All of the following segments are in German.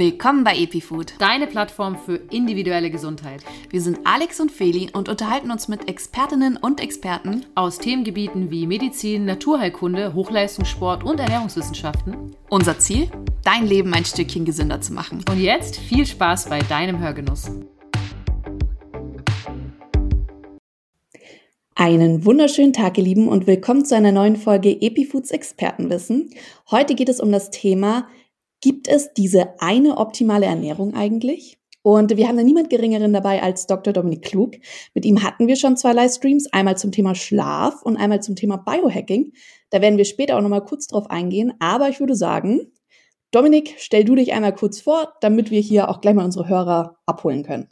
Willkommen bei EpiFood, deine Plattform für individuelle Gesundheit. Wir sind Alex und Feli und unterhalten uns mit Expertinnen und Experten aus Themengebieten wie Medizin, Naturheilkunde, Hochleistungssport und Ernährungswissenschaften. Unser Ziel? Dein Leben ein Stückchen gesünder zu machen. Und jetzt viel Spaß bei deinem Hörgenuss. Einen wunderschönen Tag, ihr Lieben, und willkommen zu einer neuen Folge EpiFoods Expertenwissen. Heute geht es um das Thema Gibt es diese eine optimale Ernährung eigentlich? Und wir haben da niemand Geringeren dabei als Dr. Dominik Klug. Mit ihm hatten wir schon zwei Livestreams, einmal zum Thema Schlaf und einmal zum Thema Biohacking. Da werden wir später auch nochmal kurz drauf eingehen. Aber ich würde sagen, Dominik, stell du dich einmal kurz vor, damit wir hier auch gleich mal unsere Hörer abholen können.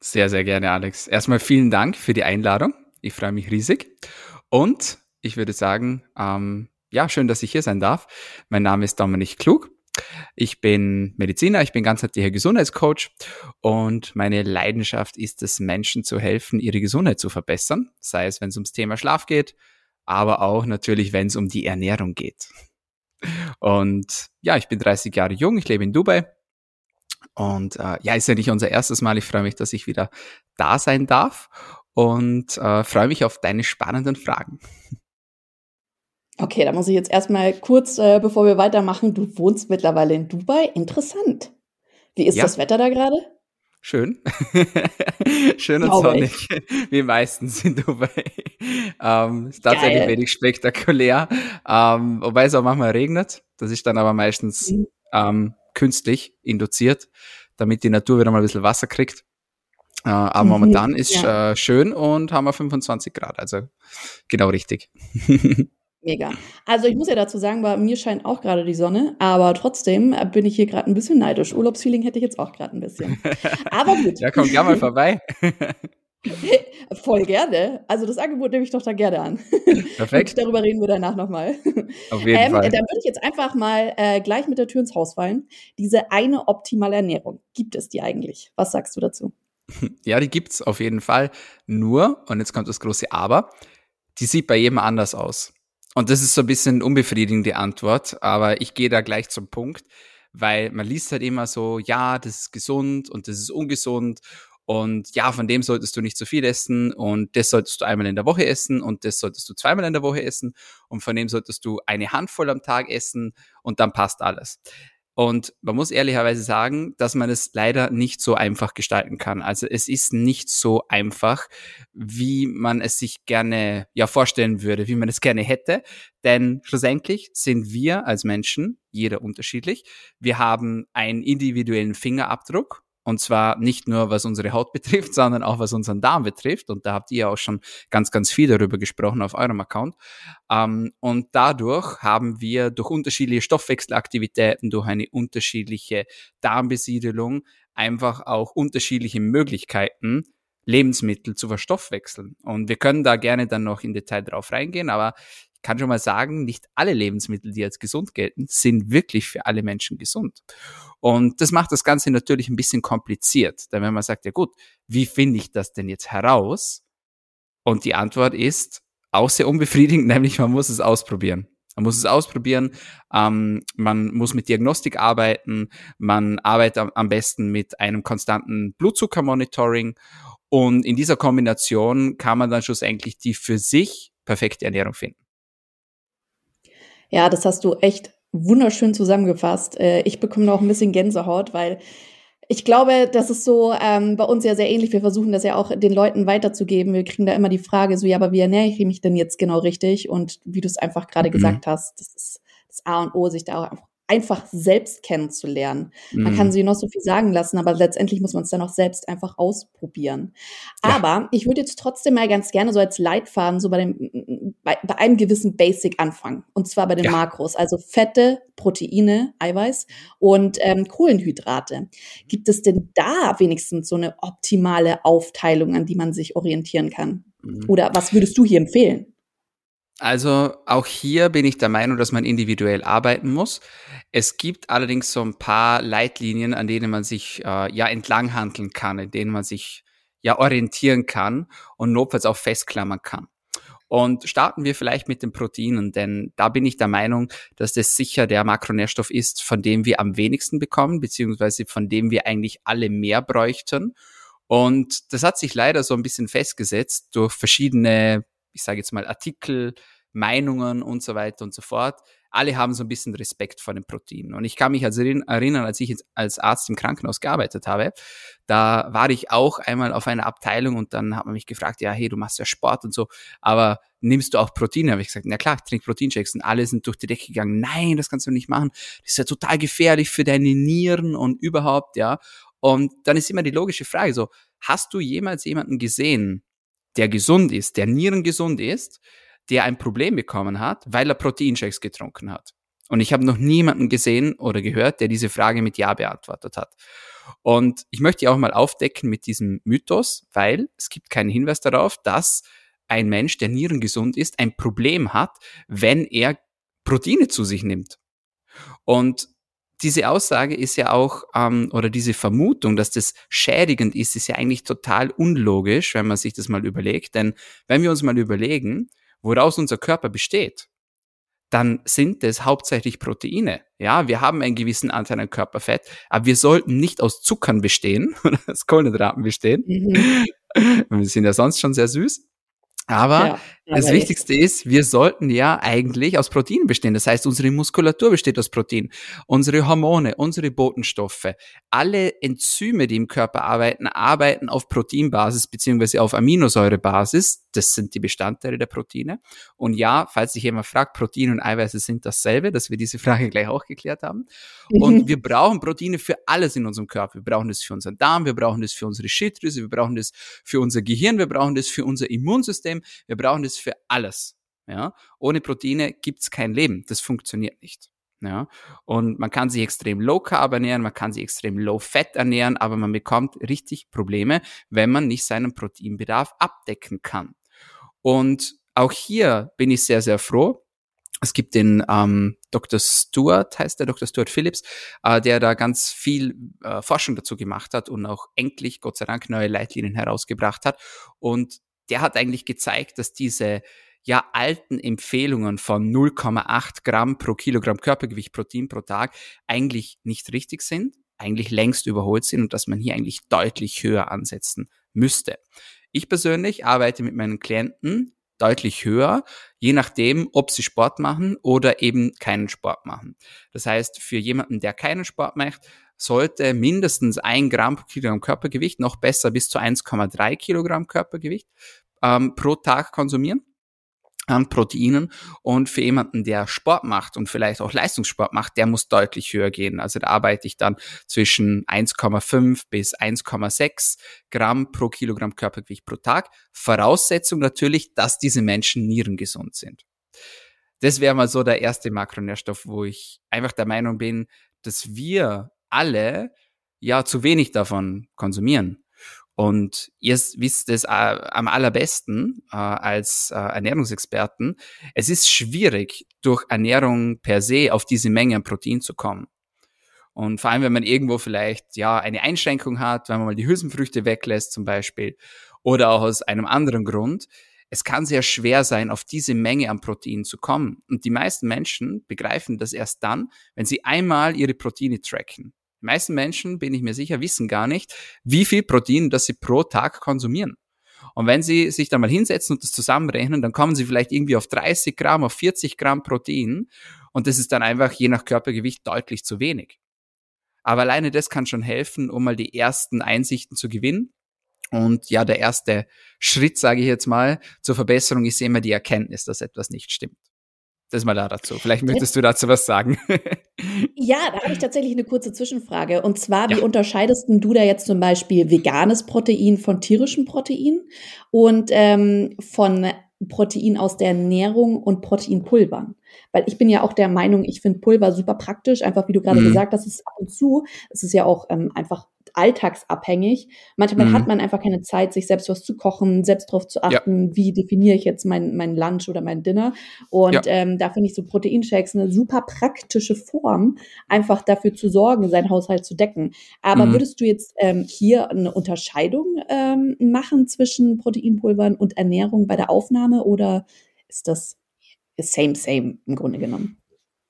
Sehr, sehr gerne, Alex. Erstmal vielen Dank für die Einladung. Ich freue mich riesig. Und ich würde sagen, ähm, ja, schön, dass ich hier sein darf. Mein Name ist Dominik Klug. Ich bin Mediziner, ich bin ganzheitlicher Gesundheitscoach und meine Leidenschaft ist es, Menschen zu helfen, ihre Gesundheit zu verbessern, sei es, wenn es ums Thema Schlaf geht, aber auch natürlich, wenn es um die Ernährung geht. Und ja, ich bin 30 Jahre jung, ich lebe in Dubai und äh, ja, ist ja nicht unser erstes Mal. Ich freue mich, dass ich wieder da sein darf und äh, freue mich auf deine spannenden Fragen. Okay, da muss ich jetzt erstmal kurz, äh, bevor wir weitermachen, du wohnst mittlerweile in Dubai. Interessant. Wie ist ja. das Wetter da gerade? Schön. Schön und sonnig, wie meistens in Dubai. Ähm, ist tatsächlich Geil. wenig spektakulär. Ähm, wobei es auch manchmal regnet. Das ist dann aber meistens mhm. ähm, künstlich induziert, damit die Natur wieder mal ein bisschen Wasser kriegt. Äh, aber mhm. momentan ist ja. äh, schön und haben wir 25 Grad, also genau richtig. Mega. Also ich muss ja dazu sagen, bei mir scheint auch gerade die Sonne, aber trotzdem bin ich hier gerade ein bisschen neidisch. Urlaubsfeeling hätte ich jetzt auch gerade ein bisschen. Aber gut. ja, komm gerne mal vorbei. Voll gerne. Also das Angebot nehme ich doch da gerne an. Perfekt. darüber reden wir danach nochmal. Auf jeden ähm, Fall. Dann würde ich jetzt einfach mal äh, gleich mit der Tür ins Haus fallen. Diese eine optimale Ernährung, gibt es die eigentlich? Was sagst du dazu? Ja, die gibt's auf jeden Fall. Nur, und jetzt kommt das große Aber, die sieht bei jedem anders aus. Und das ist so ein bisschen unbefriedigende Antwort, aber ich gehe da gleich zum Punkt, weil man liest halt immer so, ja, das ist gesund und das ist ungesund und ja, von dem solltest du nicht zu viel essen und das solltest du einmal in der Woche essen und das solltest du zweimal in der Woche essen und von dem solltest du eine Handvoll am Tag essen und dann passt alles. Und man muss ehrlicherweise sagen, dass man es leider nicht so einfach gestalten kann. Also es ist nicht so einfach, wie man es sich gerne ja vorstellen würde, wie man es gerne hätte. Denn schlussendlich sind wir als Menschen, jeder unterschiedlich. Wir haben einen individuellen Fingerabdruck und zwar nicht nur, was unsere Haut betrifft, sondern auch, was unseren Darm betrifft. Und da habt ihr auch schon ganz, ganz viel darüber gesprochen auf eurem Account. Ähm, und dadurch haben wir durch unterschiedliche Stoffwechselaktivitäten, durch eine unterschiedliche Darmbesiedelung einfach auch unterschiedliche Möglichkeiten, Lebensmittel zu verstoffwechseln. Und wir können da gerne dann noch in Detail drauf reingehen, aber kann schon mal sagen, nicht alle Lebensmittel, die als gesund gelten, sind wirklich für alle Menschen gesund. Und das macht das Ganze natürlich ein bisschen kompliziert. Denn wenn man sagt, ja gut, wie finde ich das denn jetzt heraus? Und die Antwort ist auch sehr unbefriedigend, nämlich man muss es ausprobieren. Man muss es ausprobieren, ähm, man muss mit Diagnostik arbeiten, man arbeitet am besten mit einem konstanten Blutzuckermonitoring und in dieser Kombination kann man dann schlussendlich die für sich perfekte Ernährung finden. Ja, das hast du echt wunderschön zusammengefasst. Äh, ich bekomme noch ein bisschen Gänsehaut, weil ich glaube, das ist so ähm, bei uns ja sehr ähnlich. Wir versuchen das ja auch den Leuten weiterzugeben. Wir kriegen da immer die Frage so, ja, aber wie ernähre ich mich denn jetzt genau richtig? Und wie du es einfach gerade mhm. gesagt hast, das ist das A und O, sich da auch einfach selbst kennenzulernen. Mhm. Man kann mhm. sie noch so viel sagen lassen, aber letztendlich muss man es dann auch selbst einfach ausprobieren. Ja. Aber ich würde jetzt trotzdem mal ganz gerne so als Leitfaden so bei dem, bei, bei einem gewissen Basic anfangen. Und zwar bei den ja. Makros, also Fette, Proteine, Eiweiß und ähm, Kohlenhydrate. Gibt es denn da wenigstens so eine optimale Aufteilung, an die man sich orientieren kann? Mhm. Oder was würdest du hier empfehlen? Also auch hier bin ich der Meinung, dass man individuell arbeiten muss. Es gibt allerdings so ein paar Leitlinien, an denen man sich äh, ja entlanghandeln kann, in denen man sich ja orientieren kann und notfalls auch festklammern kann. Und starten wir vielleicht mit den Proteinen, denn da bin ich der Meinung, dass das sicher der Makronährstoff ist, von dem wir am wenigsten bekommen, beziehungsweise von dem wir eigentlich alle mehr bräuchten. Und das hat sich leider so ein bisschen festgesetzt durch verschiedene, ich sage jetzt mal, Artikel, Meinungen und so weiter und so fort. Alle haben so ein bisschen Respekt vor den Proteinen. Und ich kann mich also erinnern, als ich als Arzt im Krankenhaus gearbeitet habe, da war ich auch einmal auf einer Abteilung und dann hat man mich gefragt, ja, hey, du machst ja Sport und so, aber nimmst du auch Proteine? Habe ich gesagt, na klar, ich trinke Proteinshakes und alle sind durch die Decke gegangen. Nein, das kannst du nicht machen. Das ist ja total gefährlich für deine Nieren und überhaupt, ja. Und dann ist immer die logische Frage so, hast du jemals jemanden gesehen, der gesund ist, der nierengesund ist, der ein Problem bekommen hat, weil er Proteinshakes getrunken hat. Und ich habe noch niemanden gesehen oder gehört, der diese Frage mit Ja beantwortet hat. Und ich möchte auch mal aufdecken mit diesem Mythos, weil es gibt keinen Hinweis darauf, dass ein Mensch, der nierengesund ist, ein Problem hat, wenn er Proteine zu sich nimmt. Und diese Aussage ist ja auch, ähm, oder diese Vermutung, dass das schädigend ist, ist ja eigentlich total unlogisch, wenn man sich das mal überlegt. Denn wenn wir uns mal überlegen, woraus unser Körper besteht, dann sind es hauptsächlich Proteine. Ja, wir haben einen gewissen Anteil an Körperfett, aber wir sollten nicht aus Zuckern bestehen oder aus Kohlenhydraten bestehen. Mhm. Wir sind ja sonst schon sehr süß. Aber ja, das Wichtigste ist, wir sollten ja eigentlich aus Protein bestehen. Das heißt, unsere Muskulatur besteht aus Protein. Unsere Hormone, unsere Botenstoffe, alle Enzyme, die im Körper arbeiten, arbeiten auf Proteinbasis beziehungsweise auf Aminosäurebasis. Das sind die Bestandteile der Proteine. Und ja, falls sich jemand fragt, Protein und Eiweiße sind dasselbe, dass wir diese Frage gleich auch geklärt haben. Und wir brauchen Proteine für alles in unserem Körper. Wir brauchen das für unseren Darm, wir brauchen das für unsere Schilddrüse, wir brauchen das für unser Gehirn, wir brauchen das für unser Immunsystem, wir brauchen das für alles. Ja? Ohne Proteine gibt's kein Leben. Das funktioniert nicht. Ja, und man kann sich extrem low carb ernähren, man kann sich extrem low fat ernähren, aber man bekommt richtig Probleme, wenn man nicht seinen Proteinbedarf abdecken kann. Und auch hier bin ich sehr, sehr froh, es gibt den ähm, Dr. Stuart, heißt der Dr. Stuart Phillips, äh, der da ganz viel äh, Forschung dazu gemacht hat und auch endlich, Gott sei Dank, neue Leitlinien herausgebracht hat. Und der hat eigentlich gezeigt, dass diese ja alten Empfehlungen von 0,8 Gramm pro Kilogramm Körpergewicht Protein pro Tag eigentlich nicht richtig sind, eigentlich längst überholt sind und dass man hier eigentlich deutlich höher ansetzen müsste. Ich persönlich arbeite mit meinen Klienten deutlich höher, je nachdem, ob sie Sport machen oder eben keinen Sport machen. Das heißt, für jemanden, der keinen Sport macht, sollte mindestens ein Gramm pro Kilogramm Körpergewicht, noch besser bis zu 1,3 Kilogramm Körpergewicht ähm, pro Tag konsumieren an Proteinen. Und für jemanden, der Sport macht und vielleicht auch Leistungssport macht, der muss deutlich höher gehen. Also da arbeite ich dann zwischen 1,5 bis 1,6 Gramm pro Kilogramm Körpergewicht pro Tag. Voraussetzung natürlich, dass diese Menschen nierengesund sind. Das wäre mal so der erste Makronährstoff, wo ich einfach der Meinung bin, dass wir alle ja zu wenig davon konsumieren. Und ihr wisst es äh, am allerbesten äh, als äh, Ernährungsexperten. Es ist schwierig, durch Ernährung per se auf diese Menge an Protein zu kommen. Und vor allem, wenn man irgendwo vielleicht ja eine Einschränkung hat, wenn man mal die Hülsenfrüchte weglässt zum Beispiel, oder auch aus einem anderen Grund, es kann sehr schwer sein, auf diese Menge an Protein zu kommen. Und die meisten Menschen begreifen das erst dann, wenn sie einmal ihre Proteine tracken. Die meisten Menschen, bin ich mir sicher, wissen gar nicht, wie viel Protein das sie pro Tag konsumieren. Und wenn Sie sich dann mal hinsetzen und das zusammenrechnen, dann kommen Sie vielleicht irgendwie auf 30 Gramm, auf 40 Gramm Protein. Und das ist dann einfach je nach Körpergewicht deutlich zu wenig. Aber alleine das kann schon helfen, um mal die ersten Einsichten zu gewinnen. Und ja, der erste Schritt, sage ich jetzt mal, zur Verbesserung ist immer die Erkenntnis, dass etwas nicht stimmt. Das mal da dazu. Vielleicht möchtest du dazu was sagen. ja, da habe ich tatsächlich eine kurze Zwischenfrage. Und zwar, wie ja. unterscheidest du da jetzt zum Beispiel veganes Protein von tierischem Protein und ähm, von Protein aus der Ernährung und Proteinpulvern? Weil ich bin ja auch der Meinung, ich finde Pulver super praktisch, einfach wie du gerade mhm. gesagt hast, ist ab und zu, es ist ja auch ähm, einfach alltagsabhängig. Manchmal mhm. hat man einfach keine Zeit, sich selbst was zu kochen, selbst darauf zu achten, ja. wie definiere ich jetzt mein, mein Lunch oder mein Dinner. Und ja. ähm, da finde ich so Proteinshakes eine super praktische Form, einfach dafür zu sorgen, seinen Haushalt zu decken. Aber mhm. würdest du jetzt ähm, hier eine Unterscheidung ähm, machen zwischen Proteinpulvern und Ernährung bei der Aufnahme oder ist das same, same im Grunde genommen?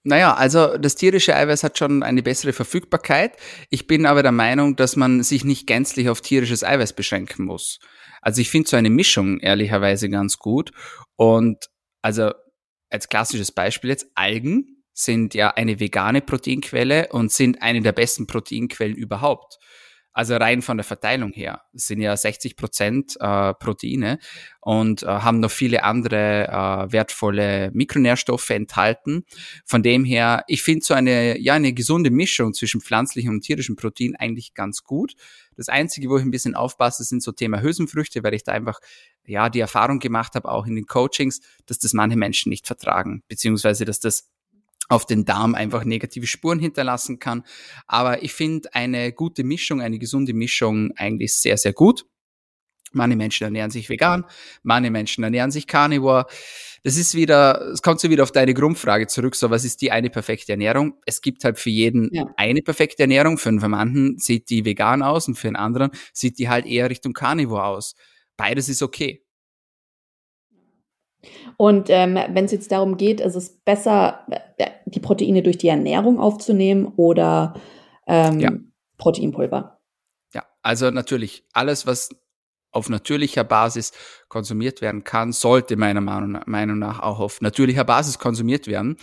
Naja, also das tierische Eiweiß hat schon eine bessere Verfügbarkeit. Ich bin aber der Meinung, dass man sich nicht gänzlich auf tierisches Eiweiß beschränken muss. Also ich finde so eine Mischung ehrlicherweise ganz gut. Und also als klassisches Beispiel jetzt Algen sind ja eine vegane Proteinquelle und sind eine der besten Proteinquellen überhaupt. Also rein von der Verteilung her. Es sind ja 60 Prozent äh, Proteine und äh, haben noch viele andere äh, wertvolle Mikronährstoffe enthalten. Von dem her, ich finde so eine, ja, eine gesunde Mischung zwischen pflanzlichem und tierischem Protein eigentlich ganz gut. Das Einzige, wo ich ein bisschen aufpasse, sind so Thema Hülsenfrüchte, weil ich da einfach ja die Erfahrung gemacht habe, auch in den Coachings, dass das manche Menschen nicht vertragen, beziehungsweise dass das auf den Darm einfach negative Spuren hinterlassen kann. Aber ich finde eine gute Mischung, eine gesunde Mischung eigentlich sehr, sehr gut. Manche Menschen ernähren sich vegan, manche Menschen ernähren sich carnivore. Das ist wieder, es kommt so wieder auf deine Grundfrage zurück, so was ist die eine perfekte Ernährung? Es gibt halt für jeden ja. eine perfekte Ernährung. Für einen manchen sieht die vegan aus und für einen anderen sieht die halt eher Richtung carnivore aus. Beides ist okay. Und ähm, wenn es jetzt darum geht, ist es besser, äh, die Proteine durch die Ernährung aufzunehmen oder ähm, ja. Proteinpulver? Ja, also natürlich alles, was auf natürlicher Basis konsumiert werden kann, sollte meiner Meinung nach auch auf natürlicher Basis konsumiert werden.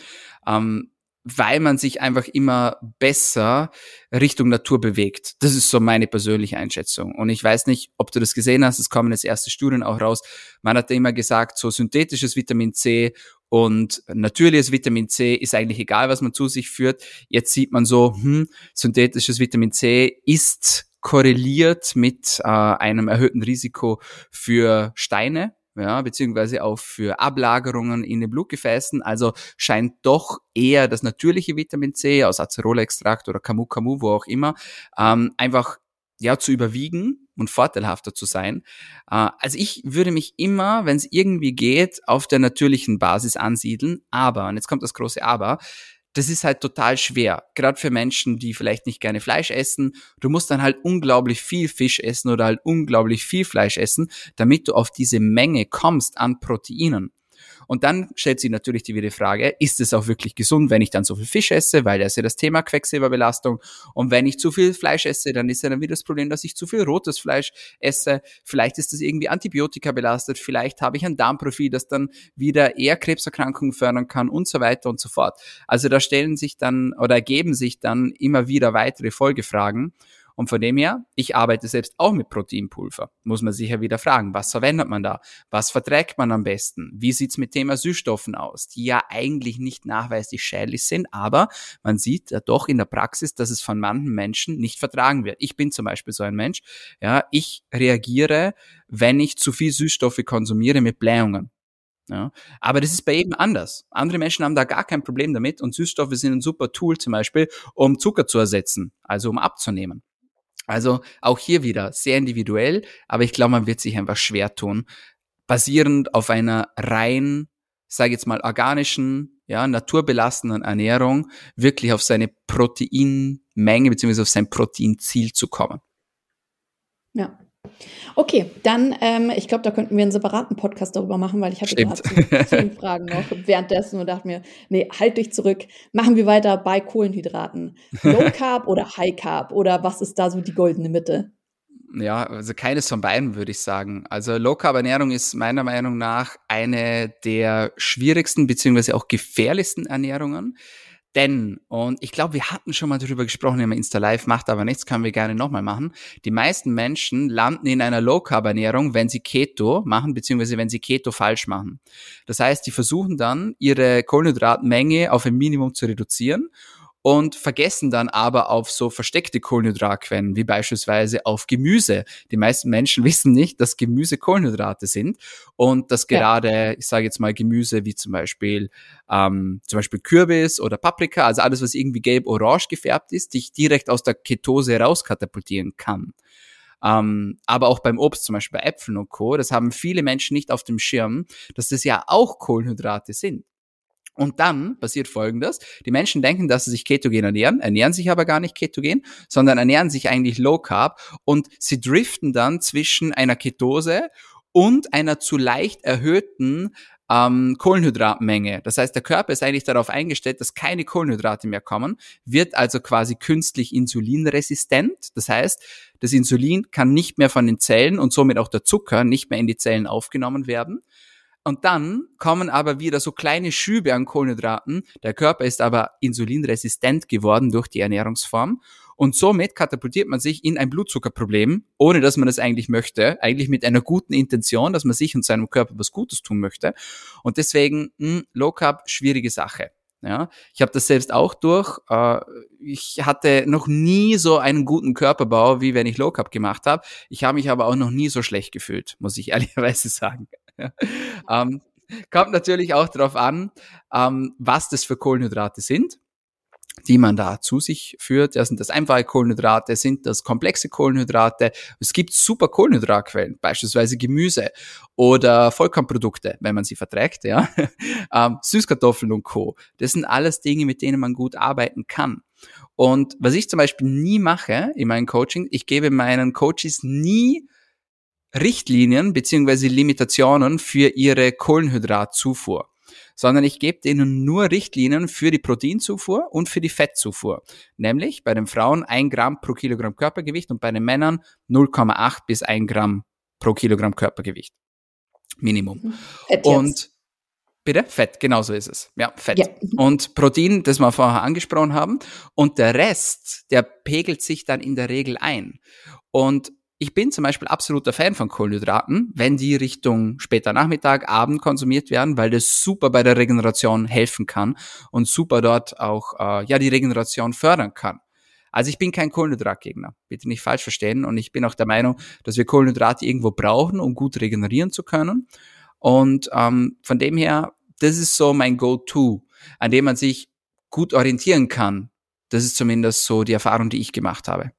Ähm, weil man sich einfach immer besser Richtung Natur bewegt. Das ist so meine persönliche Einschätzung. Und ich weiß nicht, ob du das gesehen hast, es kommen jetzt erste Studien auch raus. Man hat immer gesagt, so synthetisches Vitamin C und natürliches Vitamin C ist eigentlich egal, was man zu sich führt. Jetzt sieht man so, hm, synthetisches Vitamin C ist korreliert mit äh, einem erhöhten Risiko für Steine, ja, beziehungsweise auch für Ablagerungen in den Blutgefäßen. Also scheint doch eher das natürliche Vitamin C aus Acerola-Extrakt oder Camu Camu, wo auch immer, ähm, einfach ja zu überwiegen und vorteilhafter zu sein. Äh, also ich würde mich immer, wenn es irgendwie geht, auf der natürlichen Basis ansiedeln. Aber, und jetzt kommt das große Aber, das ist halt total schwer. Gerade für Menschen, die vielleicht nicht gerne Fleisch essen. Du musst dann halt unglaublich viel Fisch essen oder halt unglaublich viel Fleisch essen, damit du auf diese Menge kommst an Proteinen. Und dann stellt sich natürlich die wieder Frage, ist es auch wirklich gesund, wenn ich dann so viel Fisch esse, weil das ist ja das Thema Quecksilberbelastung. Und wenn ich zu viel Fleisch esse, dann ist ja dann wieder das Problem, dass ich zu viel rotes Fleisch esse. Vielleicht ist das irgendwie Antibiotika belastet, vielleicht habe ich ein Darmprofil, das dann wieder eher Krebserkrankungen fördern kann und so weiter und so fort. Also da stellen sich dann oder ergeben sich dann immer wieder weitere Folgefragen. Und von dem her, ich arbeite selbst auch mit Proteinpulver. Muss man sich ja wieder fragen, was verwendet man da? Was verträgt man am besten? Wie sieht's mit Thema Süßstoffen aus, die ja eigentlich nicht nachweislich schädlich sind, aber man sieht ja doch in der Praxis, dass es von manchen Menschen nicht vertragen wird. Ich bin zum Beispiel so ein Mensch, ja, ich reagiere, wenn ich zu viel Süßstoffe konsumiere mit Blähungen. Ja, aber das ist bei jedem anders. Andere Menschen haben da gar kein Problem damit und Süßstoffe sind ein super Tool zum Beispiel, um Zucker zu ersetzen, also um abzunehmen. Also auch hier wieder sehr individuell, aber ich glaube, man wird sich einfach schwer tun, basierend auf einer rein, sage jetzt mal, organischen, ja, naturbelassenen Ernährung wirklich auf seine Proteinmenge beziehungsweise auf sein Proteinziel zu kommen. Ja. Okay, dann, ähm, ich glaube, da könnten wir einen separaten Podcast darüber machen, weil ich hatte gerade zehn Fragen noch währenddessen und dachte mir, nee, halt dich zurück. Machen wir weiter bei Kohlenhydraten. Low Carb oder High Carb oder was ist da so die goldene Mitte? Ja, also keines von beiden würde ich sagen. Also Low Carb Ernährung ist meiner Meinung nach eine der schwierigsten beziehungsweise auch gefährlichsten Ernährungen. Denn, und ich glaube, wir hatten schon mal darüber gesprochen im Insta Live, macht aber nichts, können wir gerne nochmal machen. Die meisten Menschen landen in einer Low-Carb-Ernährung, wenn sie Keto machen, beziehungsweise wenn sie Keto falsch machen. Das heißt, die versuchen dann, ihre Kohlenhydratmenge auf ein Minimum zu reduzieren und vergessen dann aber auf so versteckte Kohlenhydratquellen, wie beispielsweise auf Gemüse. Die meisten Menschen wissen nicht, dass Gemüse Kohlenhydrate sind und dass gerade, ja. ich sage jetzt mal Gemüse wie zum Beispiel ähm, zum Beispiel Kürbis oder Paprika, also alles, was irgendwie gelb-orange gefärbt ist, dich direkt aus der Ketose rauskatapultieren kann. Ähm, aber auch beim Obst, zum Beispiel bei Äpfeln und Co., das haben viele Menschen nicht auf dem Schirm, dass das ja auch Kohlenhydrate sind. Und dann passiert Folgendes. Die Menschen denken, dass sie sich ketogen ernähren, ernähren sich aber gar nicht ketogen, sondern ernähren sich eigentlich low carb und sie driften dann zwischen einer Ketose und einer zu leicht erhöhten ähm, Kohlenhydratmenge. Das heißt, der Körper ist eigentlich darauf eingestellt, dass keine Kohlenhydrate mehr kommen, wird also quasi künstlich insulinresistent. Das heißt, das Insulin kann nicht mehr von den Zellen und somit auch der Zucker nicht mehr in die Zellen aufgenommen werden. Und dann kommen aber wieder so kleine Schübe an Kohlenhydraten. Der Körper ist aber insulinresistent geworden durch die Ernährungsform. Und somit katapultiert man sich in ein Blutzuckerproblem, ohne dass man das eigentlich möchte, eigentlich mit einer guten Intention, dass man sich und seinem Körper was Gutes tun möchte. Und deswegen mh, hm, Low Carb schwierige Sache. Ja, ich habe das selbst auch durch. Äh, ich hatte noch nie so einen guten Körperbau, wie wenn ich Low Carb gemacht habe. Ich habe mich aber auch noch nie so schlecht gefühlt, muss ich ehrlicherweise sagen. Ähm, kommt natürlich auch darauf an, ähm, was das für Kohlenhydrate sind die man da zu sich führt. Ja, sind das einfache Kohlenhydrate, sind das komplexe Kohlenhydrate. Es gibt super Kohlenhydratquellen, beispielsweise Gemüse oder Vollkornprodukte, wenn man sie verträgt, ja. ähm, Süßkartoffeln und Co. Das sind alles Dinge, mit denen man gut arbeiten kann. Und was ich zum Beispiel nie mache in meinem Coaching, ich gebe meinen Coaches nie Richtlinien beziehungsweise Limitationen für ihre Kohlenhydratzufuhr sondern ich gebe denen nur Richtlinien für die Proteinzufuhr und für die Fettzufuhr. Nämlich bei den Frauen ein Gramm pro Kilogramm Körpergewicht und bei den Männern 0,8 bis 1 Gramm pro Kilogramm Körpergewicht. Minimum. Mhm. Fett und Bitte? Fett, genau so ist es. Ja, Fett. Ja. Und Protein, das wir vorher angesprochen haben. Und der Rest, der pegelt sich dann in der Regel ein. Und ich bin zum Beispiel absoluter Fan von Kohlenhydraten, wenn die Richtung später Nachmittag, Abend konsumiert werden, weil das super bei der Regeneration helfen kann und super dort auch äh, ja die Regeneration fördern kann. Also ich bin kein Kohlenhydratgegner, bitte nicht falsch verstehen. Und ich bin auch der Meinung, dass wir Kohlenhydrate irgendwo brauchen, um gut regenerieren zu können. Und ähm, von dem her, das ist so mein Go-To, an dem man sich gut orientieren kann. Das ist zumindest so die Erfahrung, die ich gemacht habe.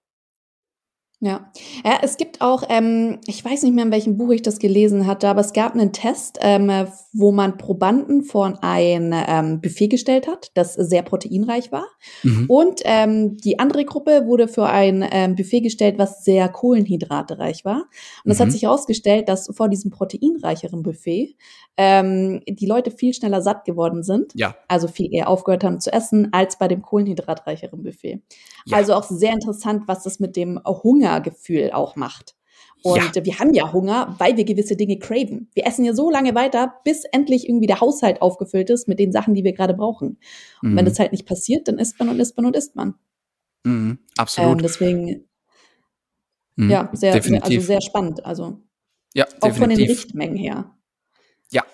Ja. ja, es gibt auch, ähm, ich weiß nicht mehr, in welchem Buch ich das gelesen hatte, aber es gab einen Test, ähm, wo man Probanden vor ein ähm, Buffet gestellt hat, das sehr proteinreich war. Mhm. Und ähm, die andere Gruppe wurde für ein ähm, Buffet gestellt, was sehr kohlenhydratereich war. Und es mhm. hat sich herausgestellt, dass vor diesem proteinreicheren Buffet ähm, die Leute viel schneller satt geworden sind. Ja. Also viel eher aufgehört haben zu essen, als bei dem kohlenhydratreicheren Buffet. Ja. Also auch sehr interessant, was das mit dem Hungergefühl auch macht. Und ja. wir haben ja Hunger, weil wir gewisse Dinge craven. Wir essen ja so lange weiter, bis endlich irgendwie der Haushalt aufgefüllt ist mit den Sachen, die wir gerade brauchen. Und mhm. wenn das halt nicht passiert, dann isst man und isst man und isst man. Mhm, absolut. Ähm, deswegen, mhm, ja, sehr, also sehr spannend. Also ja, auch von den Richtmengen her. Ja,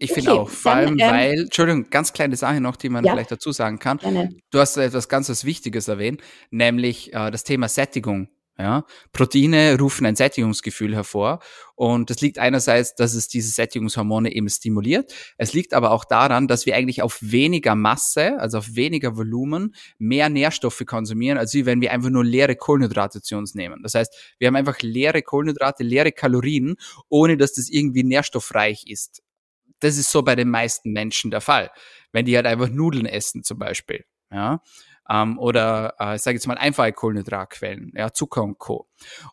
ich okay, finde auch, vor allem, ähm, weil, Entschuldigung, ganz kleine Sache noch, die man ja, vielleicht dazu sagen kann. Gerne. Du hast etwas ganz was Wichtiges erwähnt, nämlich äh, das Thema Sättigung. Ja, Proteine rufen ein Sättigungsgefühl hervor und das liegt einerseits, dass es diese Sättigungshormone eben stimuliert. Es liegt aber auch daran, dass wir eigentlich auf weniger Masse, also auf weniger Volumen, mehr Nährstoffe konsumieren, als wenn wir einfach nur leere Kohlenhydrate zu uns nehmen. Das heißt, wir haben einfach leere Kohlenhydrate, leere Kalorien, ohne dass das irgendwie nährstoffreich ist das ist so bei den meisten Menschen der Fall. Wenn die halt einfach Nudeln essen zum Beispiel, ja, ähm, oder äh, ich sage jetzt mal einfache Kohlenhydratquellen, ja, Zucker und Co.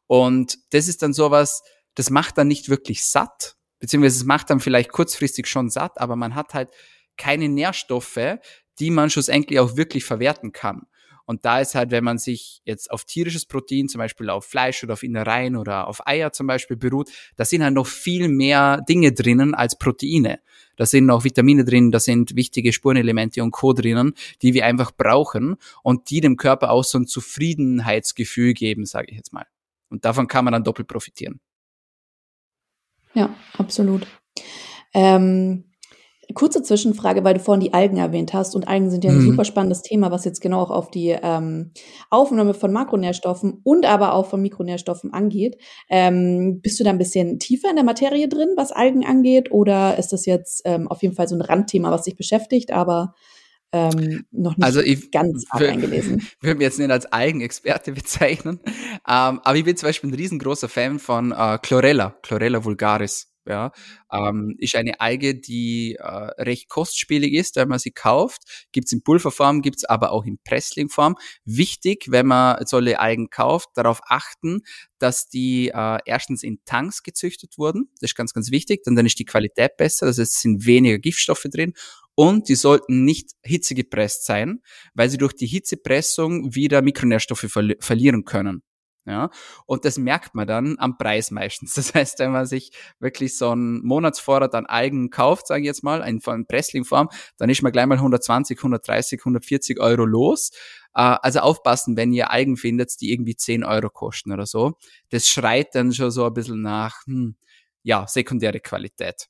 Und das ist dann sowas, das macht dann nicht wirklich satt, beziehungsweise es macht dann vielleicht kurzfristig schon satt, aber man hat halt keine Nährstoffe, die man schlussendlich auch wirklich verwerten kann. Und da ist halt, wenn man sich jetzt auf tierisches Protein, zum Beispiel auf Fleisch oder auf Innereien oder auf Eier zum Beispiel beruht, da sind halt noch viel mehr Dinge drinnen als Proteine. Da sind noch Vitamine drin, da sind wichtige Spurenelemente und Co. drinnen, die wir einfach brauchen und die dem Körper auch so ein Zufriedenheitsgefühl geben, sage ich jetzt mal. Und davon kann man dann doppelt profitieren. Ja, absolut. Ähm, Kurze Zwischenfrage, weil du vorhin die Algen erwähnt hast. Und Algen sind ja ein mhm. super spannendes Thema, was jetzt genau auch auf die ähm, Aufnahme von Makronährstoffen und aber auch von Mikronährstoffen angeht. Ähm, bist du da ein bisschen tiefer in der Materie drin, was Algen angeht? Oder ist das jetzt ähm, auf jeden Fall so ein Randthema, was dich beschäftigt, aber ähm, noch nicht also ich ganz arg eingelesen. Ich würde mich jetzt nicht als Algenexperte bezeichnen, ähm, aber ich bin zum Beispiel ein riesengroßer Fan von äh, Chlorella, Chlorella vulgaris. Ja, ähm, ist eine Alge, die äh, recht kostspielig ist, wenn man sie kauft. Gibt's in Pulverform, gibt's aber auch in Presslingform. Wichtig, wenn man solche Algen kauft, darauf achten, dass die äh, erstens in Tanks gezüchtet wurden. Das ist ganz, ganz wichtig. Denn dann ist die Qualität besser. Das heißt, es sind weniger Giftstoffe drin. Und die sollten nicht hitzegepresst sein, weil sie durch die Hitzepressung wieder Mikronährstoffe verli verlieren können. Ja, und das merkt man dann am Preis meistens. Das heißt, wenn man sich wirklich so einen Monatsvorrat an Algen kauft, sage ich jetzt mal, in, in Presslingform, dann ist man gleich mal 120, 130, 140 Euro los. Äh, also aufpassen, wenn ihr Algen findet, die irgendwie 10 Euro kosten oder so. Das schreit dann schon so ein bisschen nach, hm, ja, sekundäre Qualität.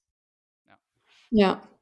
Ja.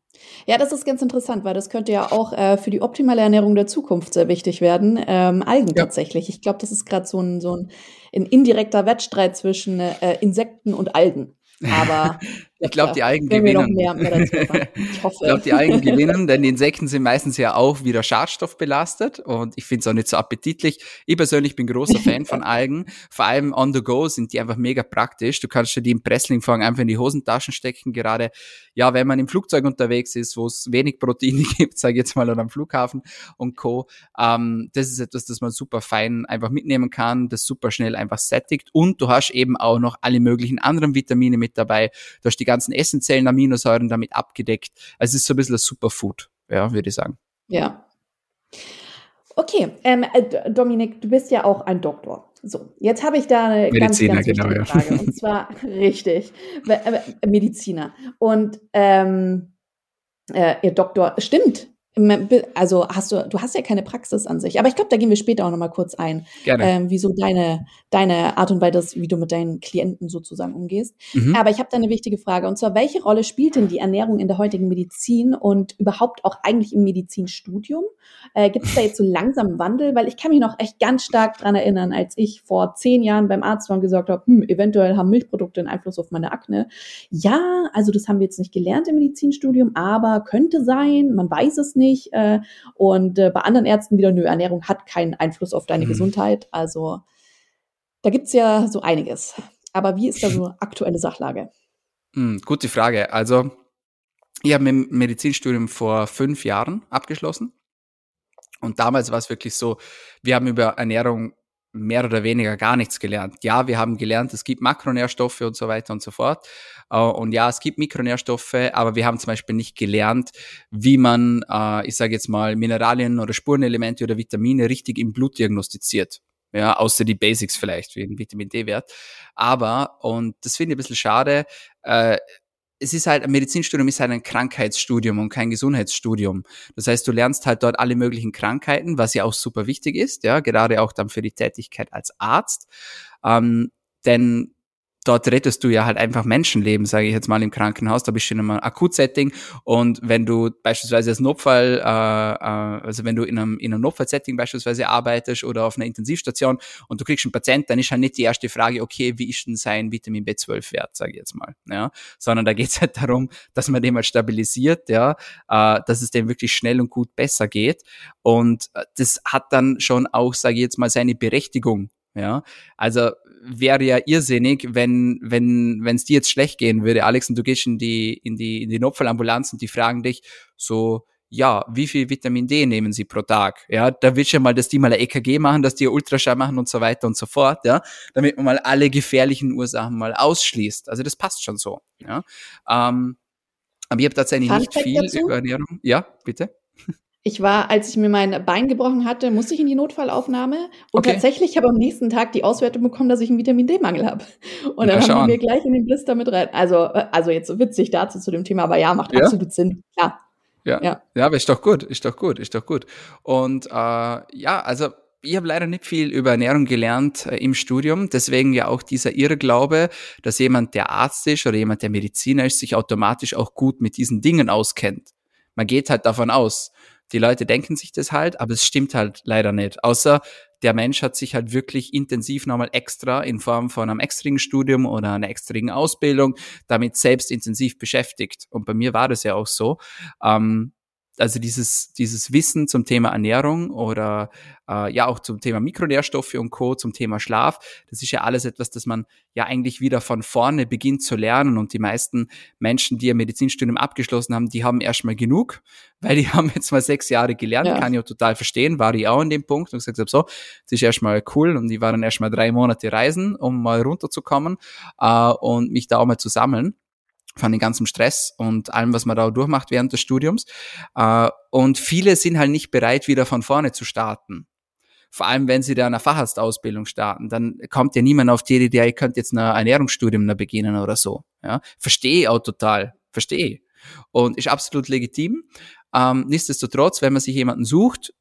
Ja. Das ist ganz interessant, weil das könnte ja auch äh, für die optimale Ernährung der Zukunft sehr wichtig werden. Ähm, Algen ja. tatsächlich. Ich glaube, das ist gerade so ein, so ein, ein indirekter Wettstreit zwischen äh, Insekten und Algen. Aber ich glaube, die Algen gewinnen. Mehr, mehr ich hoffe. Ich glaube, die Algen gewinnen, denn die Insekten sind meistens ja auch wieder schadstoffbelastet und ich finde es auch nicht so appetitlich. Ich persönlich bin großer Fan von Algen. Vor allem on the go sind die einfach mega praktisch. Du kannst dir die im Presslingfang einfach in die Hosentaschen stecken. Gerade, ja, wenn man im Flugzeug unterwegs ist, wo es wenig Proteine gibt, sage ich jetzt mal, oder am Flughafen und Co. Ähm, das ist etwas, das man super fein einfach mitnehmen kann, das super schnell einfach sättigt und du hast eben auch noch alle möglichen anderen Vitamine mit dabei. Du hast die ganzen essentiellen Aminosäuren damit abgedeckt. Also es ist so ein bisschen ein Superfood, ja, würde ich sagen. Ja. Okay, ähm, äh, Dominik, du bist ja auch ein Doktor. So, jetzt habe ich da eine Mediziner, ganz, ganz genau, ja. Frage. Und zwar, richtig, äh, Mediziner. Und ähm, äh, ihr Doktor, stimmt, also hast du, du hast ja keine Praxis an sich, aber ich glaube, da gehen wir später auch noch mal kurz ein, Gerne. Ähm, wie so deine, deine Art und Weise, wie du mit deinen Klienten sozusagen umgehst. Mhm. Aber ich habe da eine wichtige Frage und zwar, welche Rolle spielt denn die Ernährung in der heutigen Medizin und überhaupt auch eigentlich im Medizinstudium? Äh, Gibt es da jetzt so langsam Wandel? Weil ich kann mich noch echt ganz stark dran erinnern, als ich vor zehn Jahren beim Arzt war und gesagt habe, hm, eventuell haben Milchprodukte einen Einfluss auf meine Akne. Ja, also das haben wir jetzt nicht gelernt im Medizinstudium, aber könnte sein, man weiß es nicht nicht. Äh, und äh, bei anderen Ärzten wieder, nö, Ernährung hat keinen Einfluss auf deine mhm. Gesundheit. Also da gibt's ja so einiges. Aber wie ist da so aktuelle Sachlage? Mhm, gute Frage. Also ich habe mein Medizinstudium vor fünf Jahren abgeschlossen. Und damals war es wirklich so, wir haben über Ernährung mehr oder weniger gar nichts gelernt. Ja, wir haben gelernt, es gibt Makronährstoffe und so weiter und so fort. Äh, und ja, es gibt Mikronährstoffe, aber wir haben zum Beispiel nicht gelernt, wie man, äh, ich sage jetzt mal, Mineralien oder Spurenelemente oder Vitamine richtig im Blut diagnostiziert. Ja, außer die Basics vielleicht, wie ein Vitamin D-Wert. Aber, und das finde ich ein bisschen schade, äh, es ist halt, ein Medizinstudium ist halt ein Krankheitsstudium und kein Gesundheitsstudium. Das heißt, du lernst halt dort alle möglichen Krankheiten, was ja auch super wichtig ist, ja, gerade auch dann für die Tätigkeit als Arzt. Ähm, denn dort rettest du ja halt einfach Menschenleben, sage ich jetzt mal im Krankenhaus. Da bist du in einem Akutsetting. Und wenn du beispielsweise als Notfall, äh, äh, also wenn du in einem, in einem Notfallsetting beispielsweise arbeitest oder auf einer Intensivstation und du kriegst einen Patient, dann ist halt nicht die erste Frage, okay, wie ist denn sein Vitamin B12-Wert, sage ich jetzt mal, ja, sondern da geht's halt darum, dass man den mal stabilisiert, ja, äh, dass es dem wirklich schnell und gut besser geht. Und äh, das hat dann schon auch, sage ich jetzt mal, seine Berechtigung, ja, also wäre ja irrsinnig, wenn wenn wenn es dir jetzt schlecht gehen würde, Alex, und du gehst in die in die in die Notfallambulanz und die fragen dich so ja, wie viel Vitamin D nehmen Sie pro Tag? Ja, da willst du ja mal, dass die mal ein EKG machen, dass die Ultraschall machen und so weiter und so fort, ja, damit man mal alle gefährlichen Ursachen mal ausschließt. Also das passt schon so, ja. Ähm, aber ich habe tatsächlich Fun nicht viel dazu? über Ernährung. Ja, bitte. Ich war, als ich mir mein Bein gebrochen hatte, musste ich in die Notfallaufnahme und okay. tatsächlich habe am nächsten Tag die Auswertung bekommen, dass ich einen Vitamin D-Mangel habe. Und dann ja, haben wir gleich in den Blister mit rein. Also, also jetzt witzig dazu zu dem Thema, aber ja, macht ja? absolut Sinn. Klar. Ja. ja, ja, aber ist doch gut, ist doch gut, ist doch gut. Und äh, ja, also ich habe leider nicht viel über Ernährung gelernt äh, im Studium, deswegen ja auch dieser Irrglaube, dass jemand, der Arzt ist oder jemand, der Mediziner ist, sich automatisch auch gut mit diesen Dingen auskennt. Man geht halt davon aus. Die Leute denken sich das halt, aber es stimmt halt leider nicht. Außer der Mensch hat sich halt wirklich intensiv nochmal extra in Form von einem extrigen Studium oder einer extrigen Ausbildung damit selbst intensiv beschäftigt. Und bei mir war das ja auch so. Ähm, also dieses, dieses Wissen zum Thema Ernährung oder äh, ja auch zum Thema Mikronährstoffe und Co., zum Thema Schlaf, das ist ja alles etwas, das man ja eigentlich wieder von vorne beginnt zu lernen. Und die meisten Menschen, die ihr Medizinstudium abgeschlossen haben, die haben erstmal genug, weil die haben jetzt mal sechs Jahre gelernt, ja. kann ich auch total verstehen, war ich auch in dem Punkt und gesagt habe, so, das ist erstmal cool und die waren erstmal drei Monate reisen, um mal runterzukommen äh, und mich da auch mal zu sammeln von dem ganzen Stress und allem, was man da durchmacht während des Studiums. Äh, und viele sind halt nicht bereit, wieder von vorne zu starten. Vor allem, wenn sie da eine Facharztausbildung starten, dann kommt ja niemand auf die Idee, ihr könnt jetzt ein Ernährungsstudium da beginnen oder so. Ja, verstehe ich auch total, verstehe. Und ist absolut legitim. Ähm, nichtsdestotrotz, wenn man sich jemanden sucht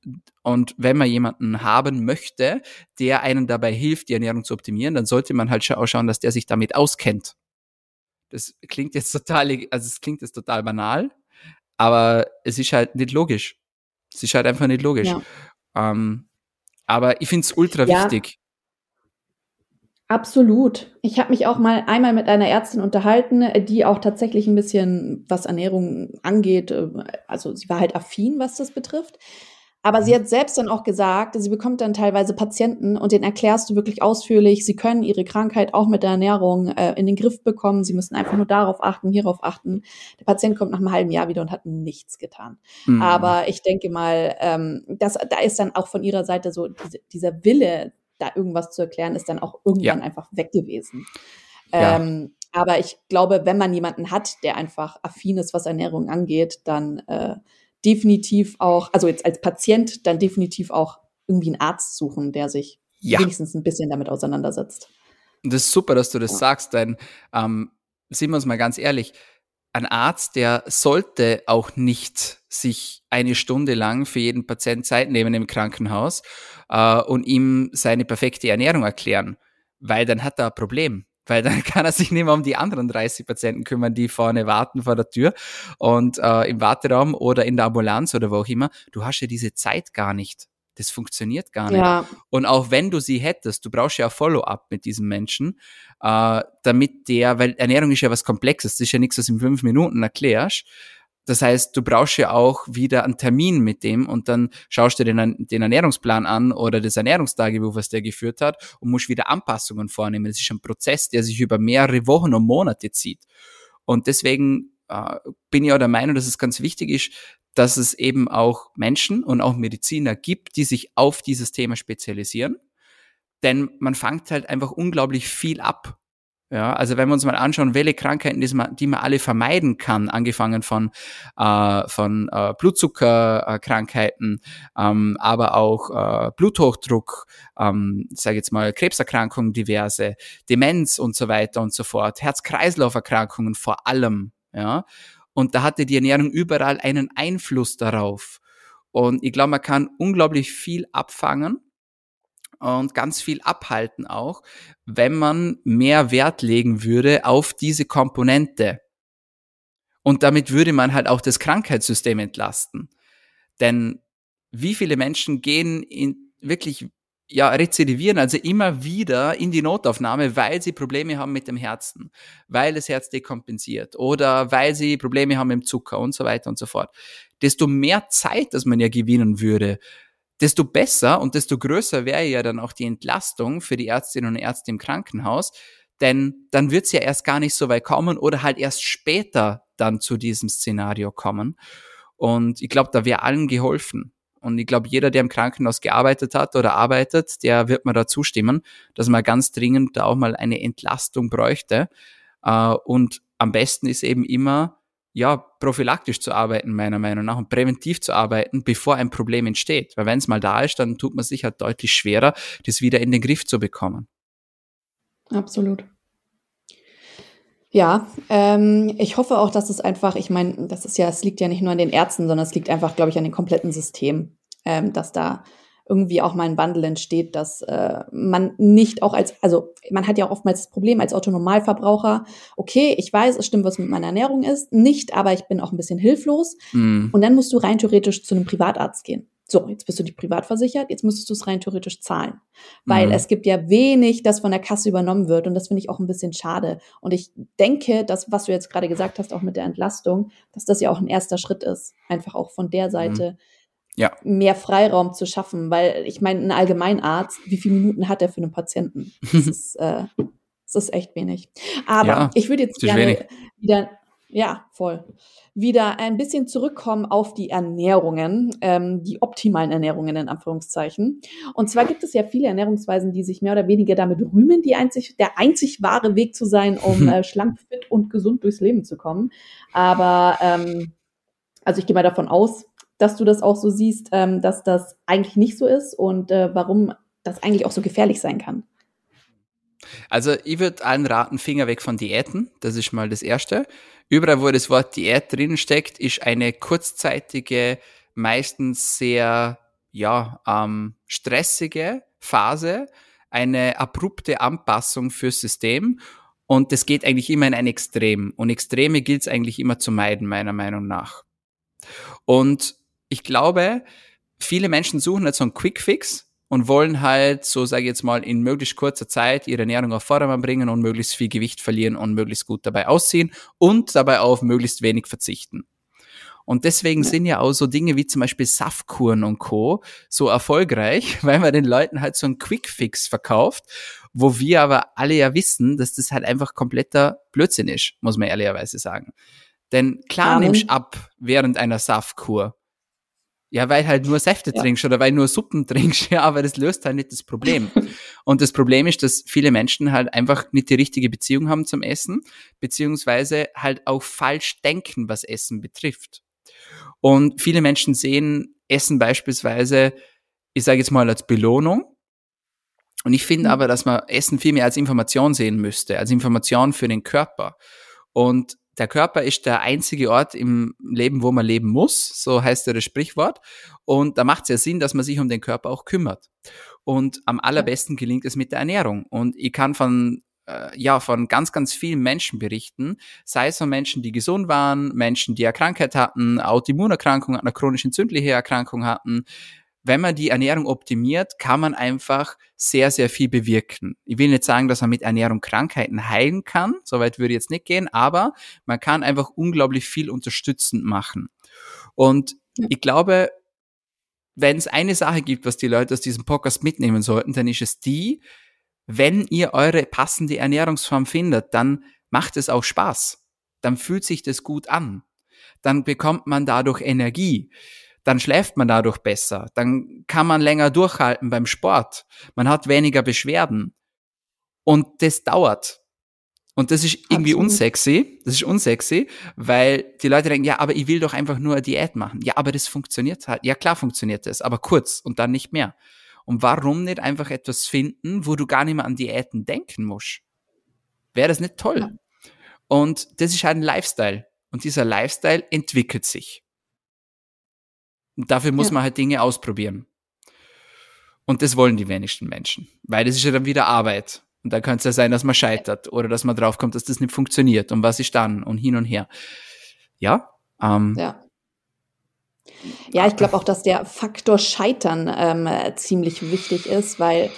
und wenn man jemanden haben möchte, der einen dabei hilft, die Ernährung zu optimieren, dann sollte man halt auch schauen, dass der sich damit auskennt. Das klingt jetzt total, also es klingt jetzt total banal, aber es ist halt nicht logisch. Es ist halt einfach nicht logisch. Ja. Ähm, aber ich finde es ultra ja. wichtig. Absolut. Ich habe mich auch mal einmal mit einer Ärztin unterhalten, die auch tatsächlich ein bisschen, was Ernährung angeht, äh, also sie war halt affin, was das betrifft. Aber sie mhm. hat selbst dann auch gesagt, sie bekommt dann teilweise Patienten und denen erklärst du wirklich ausführlich, sie können ihre Krankheit auch mit der Ernährung äh, in den Griff bekommen. Sie müssen einfach nur darauf achten, hierauf achten. Der Patient kommt nach einem halben Jahr wieder und hat nichts getan. Mhm. Aber ich denke mal, ähm, das, da ist dann auch von ihrer Seite so diese, dieser Wille, da irgendwas zu erklären, ist dann auch irgendwann ja. einfach weg gewesen. Ja. Ähm, aber ich glaube, wenn man jemanden hat, der einfach affin ist, was Ernährung angeht, dann äh, definitiv auch, also jetzt als Patient, dann definitiv auch irgendwie einen Arzt suchen, der sich ja. wenigstens ein bisschen damit auseinandersetzt. Das ist super, dass du das ja. sagst, denn ähm, sehen wir uns mal ganz ehrlich, ein Arzt, der sollte auch nicht sich eine Stunde lang für jeden Patient Zeit nehmen im Krankenhaus äh, und ihm seine perfekte Ernährung erklären, weil dann hat er ein Problem weil dann kann er sich nicht mehr um die anderen 30 Patienten kümmern, die vorne warten vor der Tür und äh, im Warteraum oder in der Ambulanz oder wo auch immer. Du hast ja diese Zeit gar nicht. Das funktioniert gar nicht. Ja. Und auch wenn du sie hättest, du brauchst ja ein Follow-up mit diesem Menschen, äh, damit der, weil Ernährung ist ja was Komplexes, das ist ja nichts, was du in fünf Minuten erklärst. Das heißt, du brauchst ja auch wieder einen Termin mit dem und dann schaust du den, den Ernährungsplan an oder das Ernährungstagebuch, was der geführt hat und musst wieder Anpassungen vornehmen. Das ist ein Prozess, der sich über mehrere Wochen und Monate zieht. Und deswegen äh, bin ich auch der Meinung, dass es ganz wichtig ist, dass es eben auch Menschen und auch Mediziner gibt, die sich auf dieses Thema spezialisieren. Denn man fängt halt einfach unglaublich viel ab ja, also wenn wir uns mal anschauen, welche Krankheiten, die man, die man alle vermeiden kann, angefangen von, äh, von äh, Blutzuckerkrankheiten, ähm, aber auch äh, Bluthochdruck, ähm, sage jetzt mal Krebserkrankungen diverse, Demenz und so weiter und so fort, Herz-Kreislauf-Erkrankungen vor allem, ja. Und da hatte die Ernährung überall einen Einfluss darauf. Und ich glaube, man kann unglaublich viel abfangen und ganz viel abhalten auch, wenn man mehr Wert legen würde auf diese Komponente. Und damit würde man halt auch das Krankheitssystem entlasten. Denn wie viele Menschen gehen in wirklich ja, rezidivieren, also immer wieder in die Notaufnahme, weil sie Probleme haben mit dem Herzen, weil das Herz dekompensiert oder weil sie Probleme haben mit dem Zucker und so weiter und so fort. Desto mehr Zeit, dass man ja gewinnen würde, desto besser und desto größer wäre ja dann auch die Entlastung für die Ärztinnen und Ärzte im Krankenhaus, denn dann wird es ja erst gar nicht so weit kommen oder halt erst später dann zu diesem Szenario kommen. Und ich glaube, da wäre allen geholfen. Und ich glaube, jeder, der im Krankenhaus gearbeitet hat oder arbeitet, der wird mir da zustimmen, dass man ganz dringend da auch mal eine Entlastung bräuchte. Äh, und am besten ist eben immer, ja, prophylaktisch zu arbeiten, meiner Meinung nach, und präventiv zu arbeiten, bevor ein Problem entsteht. Weil wenn es mal da ist, dann tut man sich halt deutlich schwerer, das wieder in den Griff zu bekommen. Absolut. Ja, ähm, ich hoffe auch, dass es einfach, ich meine, das ist ja, es liegt ja nicht nur an den Ärzten, sondern es liegt einfach, glaube ich, an dem kompletten System, ähm, dass da irgendwie auch mal ein Wandel entsteht, dass äh, man nicht auch als, also man hat ja auch oftmals das Problem als Autonomalverbraucher, okay, ich weiß, es stimmt, was mit meiner Ernährung ist, nicht, aber ich bin auch ein bisschen hilflos. Mm. Und dann musst du rein theoretisch zu einem Privatarzt gehen. So, jetzt bist du die privat versichert, jetzt müsstest du es rein theoretisch zahlen. Weil mhm. es gibt ja wenig, das von der Kasse übernommen wird und das finde ich auch ein bisschen schade. Und ich denke, dass, was du jetzt gerade gesagt hast, auch mit der Entlastung, dass das ja auch ein erster Schritt ist, einfach auch von der mhm. Seite. Mhm. Ja. mehr Freiraum zu schaffen, weil ich meine, ein Allgemeinarzt, wie viele Minuten hat er für einen Patienten? Das ist, äh, das ist echt wenig. Aber ja, ich würde jetzt gerne wenig. wieder ja, voll. Wieder ein bisschen zurückkommen auf die Ernährungen, ähm, die optimalen Ernährungen in Anführungszeichen. Und zwar gibt es ja viele Ernährungsweisen, die sich mehr oder weniger damit rühmen, die einzig, der einzig wahre Weg zu sein, um äh, schlank, fit und gesund durchs Leben zu kommen. Aber ähm, also ich gehe mal davon aus, dass du das auch so siehst, ähm, dass das eigentlich nicht so ist und äh, warum das eigentlich auch so gefährlich sein kann. Also ich würde allen raten, Finger weg von Diäten. Das ist mal das Erste. Überall, wo das Wort Diät drin steckt, ist eine kurzzeitige, meistens sehr ja, ähm, stressige Phase, eine abrupte Anpassung fürs System. Und das geht eigentlich immer in ein Extrem. Und Extreme gilt es eigentlich immer zu meiden, meiner Meinung nach. Und ich glaube, viele Menschen suchen jetzt so einen Quick Fix, und wollen halt, so sage ich jetzt mal, in möglichst kurzer Zeit ihre Ernährung auf Vordermann bringen und möglichst viel Gewicht verlieren und möglichst gut dabei aussehen und dabei auf möglichst wenig verzichten. Und deswegen sind ja auch so Dinge wie zum Beispiel Saftkuren und Co. so erfolgreich, weil man den Leuten halt so einen Quick-Fix verkauft, wo wir aber alle ja wissen, dass das halt einfach kompletter Blödsinn ist, muss man ehrlicherweise sagen. Denn klar Amen. nimmst ab während einer Saftkur. Ja, weil halt nur Säfte ja. trinkst oder weil nur Suppen trinkst, ja, aber das löst halt nicht das Problem. Und das Problem ist, dass viele Menschen halt einfach nicht die richtige Beziehung haben zum Essen, beziehungsweise halt auch falsch denken, was Essen betrifft. Und viele Menschen sehen Essen beispielsweise, ich sage jetzt mal als Belohnung. Und ich finde mhm. aber, dass man Essen viel mehr als Information sehen müsste, als Information für den Körper. Und der Körper ist der einzige Ort im Leben, wo man leben muss, so heißt ja das Sprichwort. Und da macht es ja Sinn, dass man sich um den Körper auch kümmert. Und am allerbesten gelingt es mit der Ernährung. Und ich kann von äh, ja, von ganz, ganz vielen Menschen berichten, sei es von Menschen, die gesund waren, Menschen, die eine Krankheit hatten, Autoimmunerkrankungen, eine chronisch entzündliche Erkrankung hatten, wenn man die Ernährung optimiert, kann man einfach sehr, sehr viel bewirken. Ich will nicht sagen, dass man mit Ernährung Krankheiten heilen kann, soweit würde ich jetzt nicht gehen, aber man kann einfach unglaublich viel unterstützend machen. Und ich glaube, wenn es eine Sache gibt, was die Leute aus diesem Podcast mitnehmen sollten, dann ist es die, wenn ihr eure passende Ernährungsform findet, dann macht es auch Spaß. Dann fühlt sich das gut an. Dann bekommt man dadurch Energie dann schläft man dadurch besser, dann kann man länger durchhalten beim Sport, man hat weniger Beschwerden. Und das dauert. Und das ist irgendwie Absolut. unsexy. Das ist unsexy, weil die Leute denken, ja, aber ich will doch einfach nur eine Diät machen. Ja, aber das funktioniert halt. Ja, klar funktioniert das, aber kurz und dann nicht mehr. Und warum nicht einfach etwas finden, wo du gar nicht mehr an Diäten denken musst? Wäre das nicht toll? Ja. Und das ist halt ein Lifestyle. Und dieser Lifestyle entwickelt sich. Und dafür muss ja. man halt Dinge ausprobieren. Und das wollen die wenigsten Menschen, weil das ist ja dann wieder Arbeit. Und da könnte es ja sein, dass man scheitert oder dass man draufkommt, dass das nicht funktioniert. Und was ist dann? Und hin und her. Ja. Ähm, ja. Ja, ich glaube auch, dass der Faktor Scheitern ähm, ziemlich wichtig ist, weil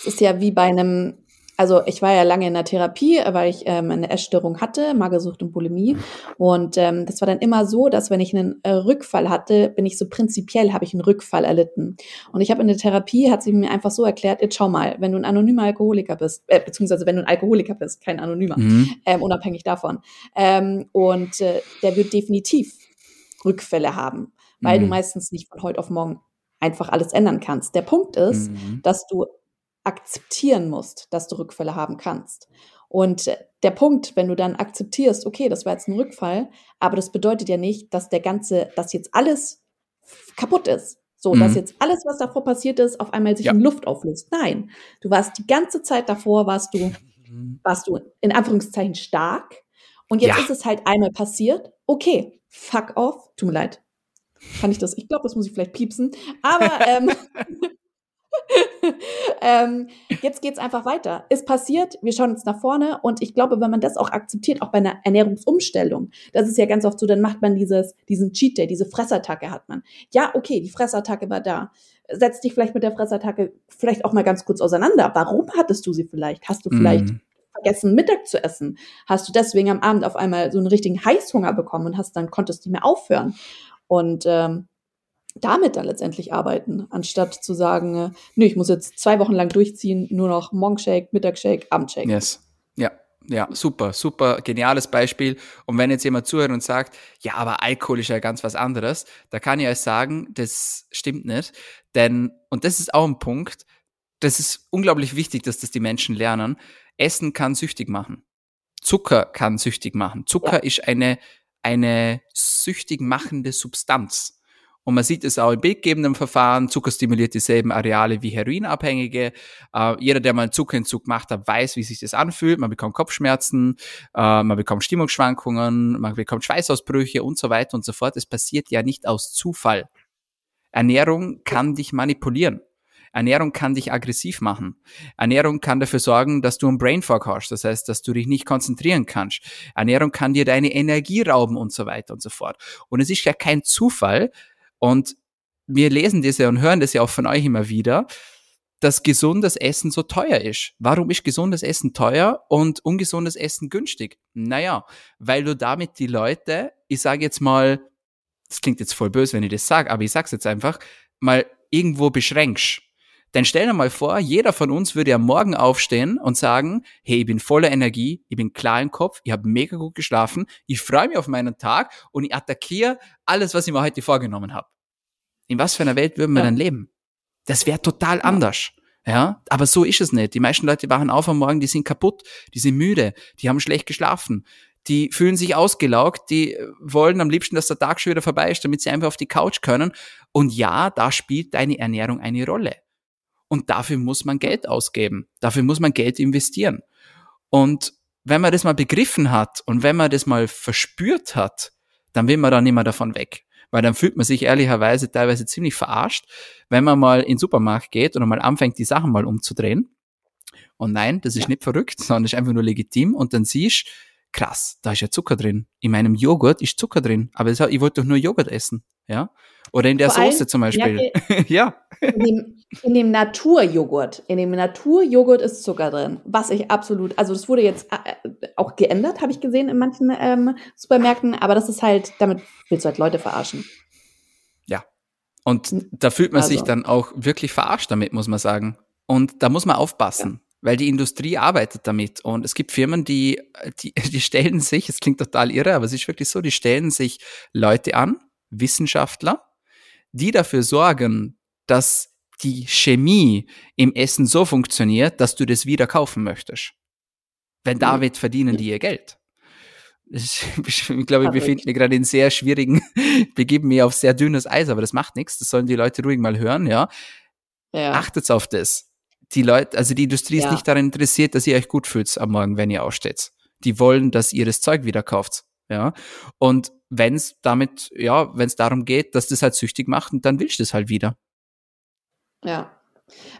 es ist ja wie bei einem also ich war ja lange in der Therapie, weil ich ähm, eine Essstörung hatte, Magersucht und Bulimie. Und ähm, das war dann immer so, dass wenn ich einen äh, Rückfall hatte, bin ich so prinzipiell, habe ich einen Rückfall erlitten. Und ich habe in der Therapie, hat sie mir einfach so erklärt, jetzt schau mal, wenn du ein anonymer Alkoholiker bist, äh, beziehungsweise wenn du ein Alkoholiker bist, kein anonymer, mhm. ähm, unabhängig davon. Ähm, und äh, der wird definitiv Rückfälle haben, weil mhm. du meistens nicht von heute auf morgen einfach alles ändern kannst. Der Punkt ist, mhm. dass du akzeptieren musst, dass du Rückfälle haben kannst. Und der Punkt, wenn du dann akzeptierst, okay, das war jetzt ein Rückfall, aber das bedeutet ja nicht, dass der ganze, dass jetzt alles kaputt ist. So, mhm. dass jetzt alles, was davor passiert ist, auf einmal sich ja. in Luft auflöst. Nein, du warst die ganze Zeit davor, warst du, mhm. warst du in Anführungszeichen stark. Und jetzt ja. ist es halt einmal passiert. Okay, fuck off. Tut mir leid. Kann ich das? Ich glaube, das muss ich vielleicht piepsen. Aber ähm, ähm, jetzt geht's einfach weiter. Es passiert, wir schauen jetzt nach vorne und ich glaube, wenn man das auch akzeptiert, auch bei einer Ernährungsumstellung, das ist ja ganz oft so, dann macht man dieses, diesen Cheat Day, diese Fressattacke hat man. Ja, okay, die Fressattacke war da. Setz dich vielleicht mit der Fressattacke vielleicht auch mal ganz kurz auseinander. Warum hattest du sie vielleicht? Hast du vielleicht mm. vergessen, Mittag zu essen? Hast du deswegen am Abend auf einmal so einen richtigen Heißhunger bekommen und hast dann konntest nicht mehr aufhören? Und ähm, damit dann letztendlich arbeiten, anstatt zu sagen, äh, nö, ich muss jetzt zwei Wochen lang durchziehen, nur noch Morgenshake, Mittagshake, Abendshake. Yes. Ja, ja, super, super, geniales Beispiel. Und wenn jetzt jemand zuhört und sagt, ja, aber Alkohol ist ja ganz was anderes, da kann ich euch sagen, das stimmt nicht. Denn, und das ist auch ein Punkt, das ist unglaublich wichtig, dass das die Menschen lernen. Essen kann süchtig machen. Zucker kann süchtig machen. Zucker ja. ist eine, eine süchtig machende Substanz. Und man sieht es auch im bildgebenden Verfahren. Zucker stimuliert dieselben Areale wie Heroinabhängige. Äh, jeder, der mal einen Zuckerentzug macht hat, weiß, wie sich das anfühlt. Man bekommt Kopfschmerzen, äh, man bekommt Stimmungsschwankungen, man bekommt Schweißausbrüche und so weiter und so fort. Es passiert ja nicht aus Zufall. Ernährung kann dich manipulieren. Ernährung kann dich aggressiv machen. Ernährung kann dafür sorgen, dass du einen Brain Fog hast, das heißt, dass du dich nicht konzentrieren kannst. Ernährung kann dir deine Energie rauben und so weiter und so fort. Und es ist ja kein Zufall, und wir lesen das ja und hören das ja auch von euch immer wieder, dass gesundes Essen so teuer ist. Warum ist gesundes Essen teuer und ungesundes Essen günstig? Naja, weil du damit die Leute, ich sage jetzt mal, das klingt jetzt voll böse, wenn ich das sage, aber ich sag's jetzt einfach, mal irgendwo beschränkst. Denn stell dir mal vor, jeder von uns würde ja morgen aufstehen und sagen, hey, ich bin voller Energie, ich bin klar im Kopf, ich habe mega gut geschlafen, ich freue mich auf meinen Tag und ich attackiere alles, was ich mir heute vorgenommen habe. In was für einer Welt würden wir ja. dann leben? Das wäre total ja. anders. Ja, aber so ist es nicht. Die meisten Leute wachen auf am Morgen, die sind kaputt, die sind müde, die haben schlecht geschlafen, die fühlen sich ausgelaugt, die wollen am liebsten, dass der Tag schon wieder vorbei ist, damit sie einfach auf die Couch können. Und ja, da spielt deine Ernährung eine Rolle. Und dafür muss man Geld ausgeben. Dafür muss man Geld investieren. Und wenn man das mal begriffen hat und wenn man das mal verspürt hat, dann will man da nicht mehr davon weg. Weil dann fühlt man sich ehrlicherweise teilweise ziemlich verarscht, wenn man mal in den Supermarkt geht und mal anfängt, die Sachen mal umzudrehen. Und nein, das ist ja. nicht verrückt, sondern ist einfach nur legitim. Und dann siehst, krass, da ist ja Zucker drin. In meinem Joghurt ist Zucker drin. Aber ich wollte doch nur Joghurt essen. Ja. Oder in der Vor Soße zum Beispiel. ja. In dem, in dem Naturjoghurt, in dem Naturjoghurt ist Zucker drin, was ich absolut, also das wurde jetzt äh, auch geändert, habe ich gesehen in manchen ähm, Supermärkten, aber das ist halt, damit willst du halt Leute verarschen. Ja. Und da fühlt man also. sich dann auch wirklich verarscht damit, muss man sagen. Und da muss man aufpassen. Ja weil die Industrie arbeitet damit und es gibt Firmen, die, die, die stellen sich, es klingt total irre, aber es ist wirklich so, die stellen sich Leute an, Wissenschaftler, die dafür sorgen, dass die Chemie im Essen so funktioniert, dass du das wieder kaufen möchtest. Wenn damit verdienen die ihr Geld. Ich, ich glaube, ich befinde mich gerade in sehr schwierigen, begeben mich auf sehr dünnes Eis, aber das macht nichts. Das sollen die Leute ruhig mal hören, ja. ja. Achtet auf das. Die Leute, also die Industrie ja. ist nicht daran interessiert, dass ihr euch gut fühlt am Morgen, wenn ihr aufsteht. Die wollen, dass ihr das Zeug wieder kauft. Ja. Und wenn es damit, ja, wenn es darum geht, dass das halt süchtig macht, dann willst du das halt wieder. Ja.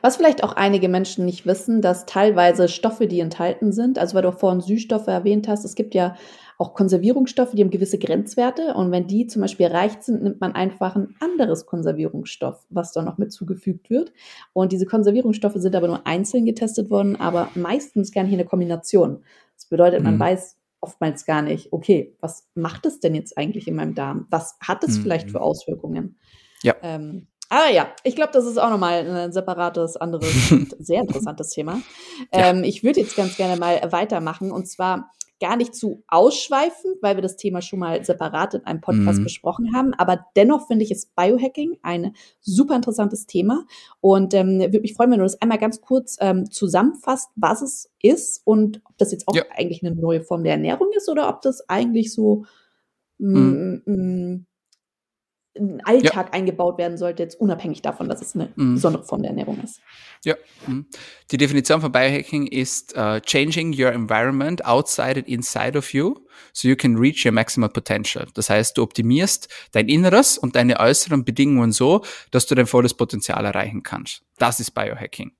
Was vielleicht auch einige Menschen nicht wissen, dass teilweise Stoffe, die enthalten sind, also weil du vorhin Süßstoffe erwähnt hast, es gibt ja auch Konservierungsstoffe, die haben gewisse Grenzwerte und wenn die zum Beispiel erreicht sind, nimmt man einfach ein anderes Konservierungsstoff, was da noch mit zugefügt wird. Und diese Konservierungsstoffe sind aber nur einzeln getestet worden, aber meistens gerne hier eine Kombination. Das bedeutet, man mhm. weiß, oftmals gar nicht, okay, was macht es denn jetzt eigentlich in meinem Darm? Was hat es mhm. vielleicht für Auswirkungen? Ja. Ähm, aber ja, ich glaube, das ist auch nochmal ein separates, anderes, sehr interessantes Thema. Ähm, ja. Ich würde jetzt ganz gerne mal weitermachen und zwar gar nicht zu ausschweifend, weil wir das Thema schon mal separat in einem Podcast mhm. besprochen haben. Aber dennoch finde ich es Biohacking ein super interessantes Thema. Und ähm, würde mich freuen, wenn du das einmal ganz kurz ähm, zusammenfasst, was es ist und ob das jetzt auch ja. eigentlich eine neue Form der Ernährung ist oder ob das eigentlich so mm, mhm. Ein Alltag ja. eingebaut werden sollte, jetzt unabhängig davon, dass es eine mhm. besondere Form der Ernährung ist. Ja, mhm. die Definition von Biohacking ist uh, changing your environment outside and inside of you so you can reach your maximal potential. Das heißt, du optimierst dein Inneres und deine äußeren Bedingungen so, dass du dein volles Potenzial erreichen kannst. Das ist Biohacking.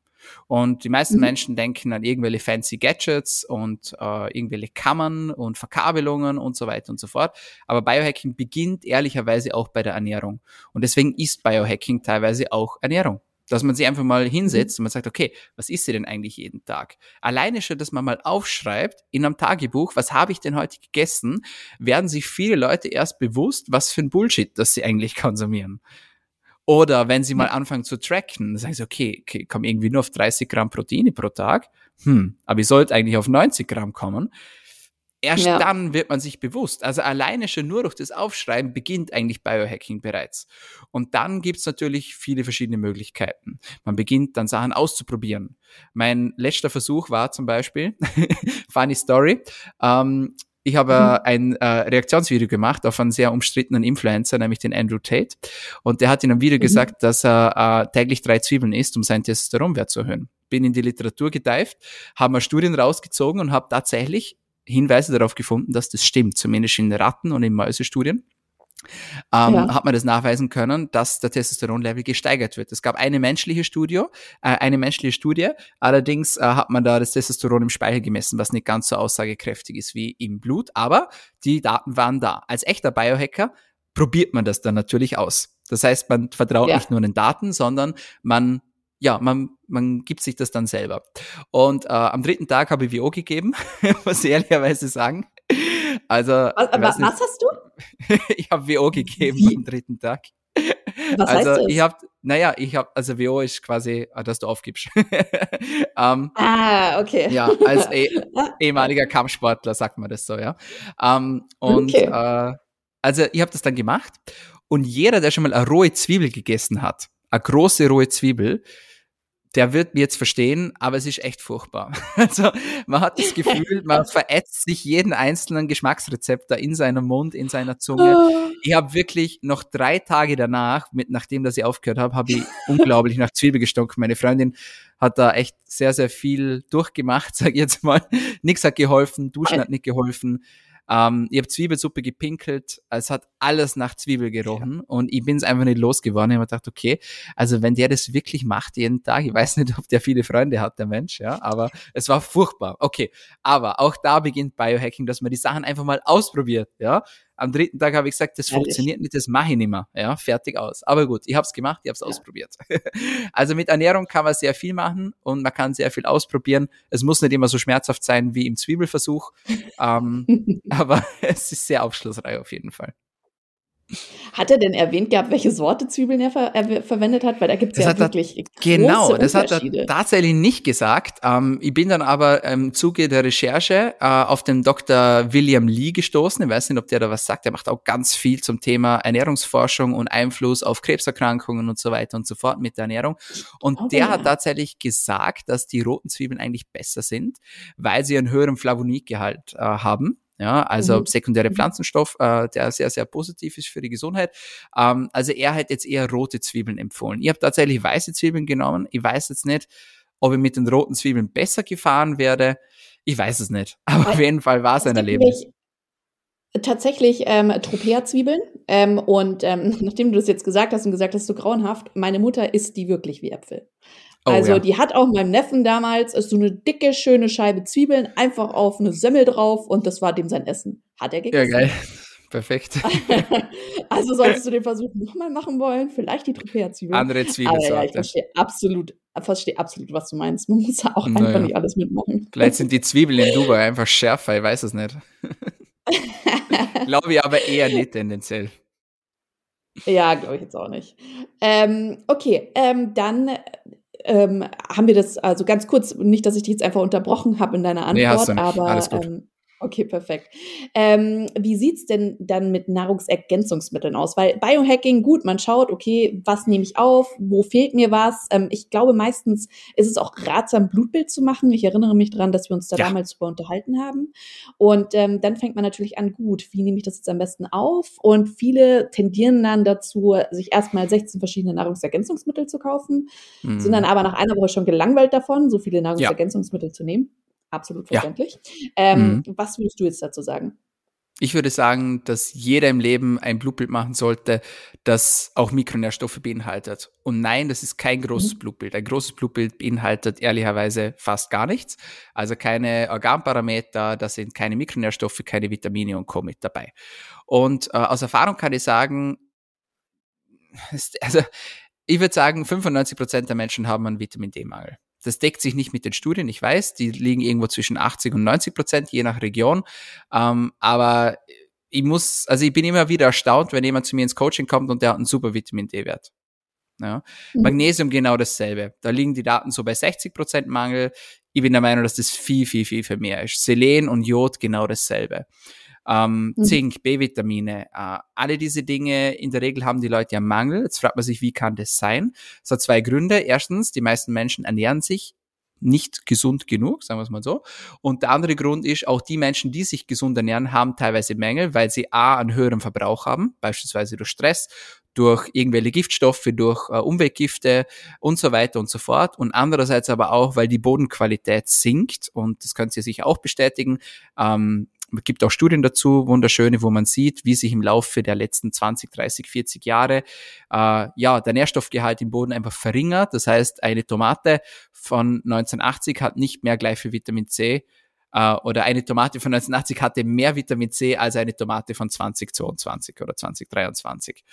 Und die meisten mhm. Menschen denken an irgendwelche fancy Gadgets und äh, irgendwelche Kammern und Verkabelungen und so weiter und so fort. Aber Biohacking beginnt ehrlicherweise auch bei der Ernährung. Und deswegen ist Biohacking teilweise auch Ernährung. Dass man sich einfach mal hinsetzt mhm. und man sagt, okay, was isst sie denn eigentlich jeden Tag? Alleine schon, dass man mal aufschreibt in einem Tagebuch, was habe ich denn heute gegessen, werden sich viele Leute erst bewusst, was für ein Bullshit, das sie eigentlich konsumieren. Oder wenn sie mal anfangen zu tracken, sagen sie, okay, okay, komm irgendwie nur auf 30 Gramm Proteine pro Tag. Hm, aber ich sollte eigentlich auf 90 Gramm kommen. Erst ja. dann wird man sich bewusst. Also alleine schon nur durch das Aufschreiben beginnt eigentlich Biohacking bereits. Und dann gibt's natürlich viele verschiedene Möglichkeiten. Man beginnt dann Sachen auszuprobieren. Mein letzter Versuch war zum Beispiel, funny story, ähm, ich habe mhm. ein äh, Reaktionsvideo gemacht auf einen sehr umstrittenen Influencer, nämlich den Andrew Tate. Und der hat in einem Video mhm. gesagt, dass er äh, täglich drei Zwiebeln isst, um seinen Testosteronwert zu erhöhen. Bin in die Literatur gedeift, habe mal Studien rausgezogen und habe tatsächlich Hinweise darauf gefunden, dass das stimmt, zumindest in Ratten und in Mäusestudien ähm, ja. hat man das nachweisen können, dass der Testosteronlevel gesteigert wird. Es gab eine menschliche Studie, äh, eine menschliche Studie, allerdings äh, hat man da das Testosteron im Speichel gemessen, was nicht ganz so aussagekräftig ist wie im Blut, aber die Daten waren da. Als echter Biohacker probiert man das dann natürlich aus. Das heißt, man vertraut ja. nicht nur den Daten, sondern man ja, man, man gibt sich das dann selber. Und äh, am dritten Tag habe ich WO gegeben, muss ich ehrlicherweise sagen. Also, was, was hast du? ich habe WO gegeben Wie? am dritten Tag. Was also heißt das? ich habe, naja, ich habe, also WO ist quasi, ah, dass du aufgibst. um, ähm, ah, okay. Ja, als eh, ehemaliger Kampfsportler sagt man das so, ja. Um, ähm, und okay. äh, also ich habe das dann gemacht und jeder, der schon mal eine rohe Zwiebel gegessen hat, eine große rohe Zwiebel, der wird mir jetzt verstehen, aber es ist echt furchtbar. Also man hat das Gefühl, man verätzt sich jeden einzelnen Geschmacksrezeptor in seinem Mund, in seiner Zunge. Ah. Ich habe wirklich noch drei Tage danach, mit nachdem dass ich aufgehört habe, habe ich unglaublich nach Zwiebel gestunken. Meine Freundin hat da echt sehr, sehr viel durchgemacht, sag ich jetzt mal. Nix hat geholfen, Duschen hat nicht geholfen. Ähm, ich habe Zwiebelsuppe gepinkelt, es hat alles nach Zwiebel gerochen ja. und ich bin es einfach nicht losgeworden. Ich habe gedacht, okay, also wenn der das wirklich macht jeden Tag, ich weiß nicht, ob der viele Freunde hat, der Mensch, ja, aber es war furchtbar. Okay, aber auch da beginnt Biohacking, dass man die Sachen einfach mal ausprobiert, ja. Am dritten Tag habe ich gesagt, das Ehrlich? funktioniert nicht, das mache ich nicht mehr. Ja, fertig aus. Aber gut, ich habe es gemacht, ich habe es ja. ausprobiert. also mit Ernährung kann man sehr viel machen und man kann sehr viel ausprobieren. Es muss nicht immer so schmerzhaft sein wie im Zwiebelversuch, ähm, aber es ist sehr aufschlussreich auf jeden Fall. Hat er denn erwähnt gehabt, welche Sorte Zwiebeln er, ver er verwendet hat? Weil da gibt es ja wirklich Genau, das hat er tatsächlich nicht gesagt. Ähm, ich bin dann aber im Zuge der Recherche äh, auf den Dr. William Lee gestoßen. Ich weiß nicht, ob der da was sagt. Er macht auch ganz viel zum Thema Ernährungsforschung und Einfluss auf Krebserkrankungen und so weiter und so fort mit der Ernährung. Und okay. der hat tatsächlich gesagt, dass die roten Zwiebeln eigentlich besser sind, weil sie einen höheren Flavonidgehalt äh, haben. Ja, also mhm. sekundäre mhm. Pflanzenstoff, äh, der sehr, sehr positiv ist für die Gesundheit. Ähm, also er hat jetzt eher rote Zwiebeln empfohlen. Ich habe tatsächlich weiße Zwiebeln genommen. Ich weiß jetzt nicht, ob ich mit den roten Zwiebeln besser gefahren werde. Ich weiß es nicht. Aber auf jeden Fall war es ein Erlebnis. Tatsächlich ähm, Tropea-Zwiebeln. Ähm, und ähm, nachdem du das jetzt gesagt hast und gesagt hast, so grauenhaft, meine Mutter isst die wirklich wie Äpfel. Oh, also ja. die hat auch meinem Neffen damals so eine dicke, schöne Scheibe Zwiebeln einfach auf eine Semmel drauf und das war dem sein Essen. Hat er gegessen. Ja, geil. Perfekt. also solltest du den Versuch nochmal machen wollen, vielleicht die Tropea-Zwiebeln. Andere Zwiebelsorte. Ja, ich verstehe absolut, verstehe absolut, was du meinst. Man muss auch naja. einfach nicht alles mitmachen. Vielleicht sind die Zwiebeln in Dubai einfach schärfer, ich weiß es nicht. Glaube ich aber eher nicht tendenziell. Ja, glaube ich jetzt auch nicht. Ähm, okay, ähm, dann ähm, haben wir das, also ganz kurz, nicht, dass ich dich jetzt einfach unterbrochen habe in deiner Antwort, nee, aber ähm, Okay, perfekt. Ähm, wie sieht's denn dann mit Nahrungsergänzungsmitteln aus? Weil Biohacking, gut, man schaut, okay, was nehme ich auf, wo fehlt mir was? Ähm, ich glaube, meistens ist es auch ratsam, Blutbild zu machen. Ich erinnere mich daran, dass wir uns da ja. damals drüber unterhalten haben. Und ähm, dann fängt man natürlich an, gut, wie nehme ich das jetzt am besten auf? Und viele tendieren dann dazu, sich erstmal 16 verschiedene Nahrungsergänzungsmittel zu kaufen, mhm. sind dann aber nach einer Woche schon gelangweilt davon, so viele Nahrungsergänzungsmittel ja. zu nehmen absolut verständlich. Ja. Ähm, mhm. Was würdest du jetzt dazu sagen? Ich würde sagen, dass jeder im Leben ein Blutbild machen sollte, das auch Mikronährstoffe beinhaltet. Und nein, das ist kein großes mhm. Blutbild. Ein großes Blutbild beinhaltet ehrlicherweise fast gar nichts. Also keine Organparameter, da sind keine Mikronährstoffe, keine Vitamine und Co. mit dabei. Und äh, aus Erfahrung kann ich sagen, also ich würde sagen, 95 Prozent der Menschen haben einen Vitamin D-Mangel. Das deckt sich nicht mit den Studien, ich weiß, die liegen irgendwo zwischen 80 und 90 Prozent, je nach Region. Ähm, aber ich muss, also ich bin immer wieder erstaunt, wenn jemand zu mir ins Coaching kommt und der hat einen super Vitamin D-Wert. Ja. Mhm. Magnesium genau dasselbe. Da liegen die Daten so bei 60 Prozent Mangel. Ich bin der Meinung, dass das viel, viel, viel, viel mehr ist. Selen und Jod genau dasselbe ähm, mhm. Zink, B-Vitamine, äh, alle diese Dinge, in der Regel haben die Leute ja Mangel. Jetzt fragt man sich, wie kann das sein? Es hat zwei Gründe. Erstens, die meisten Menschen ernähren sich nicht gesund genug, sagen wir es mal so. Und der andere Grund ist, auch die Menschen, die sich gesund ernähren, haben teilweise Mängel, weil sie A, einen höheren Verbrauch haben, beispielsweise durch Stress, durch irgendwelche Giftstoffe, durch äh, Umweltgifte und so weiter und so fort. Und andererseits aber auch, weil die Bodenqualität sinkt und das können Sie sich auch bestätigen. Ähm, es gibt auch Studien dazu, wunderschöne, wo man sieht, wie sich im Laufe der letzten 20, 30, 40 Jahre äh, ja der Nährstoffgehalt im Boden einfach verringert. Das heißt, eine Tomate von 1980 hat nicht mehr gleich viel Vitamin C äh, oder eine Tomate von 1980 hatte mehr Vitamin C als eine Tomate von 2022 oder 2023.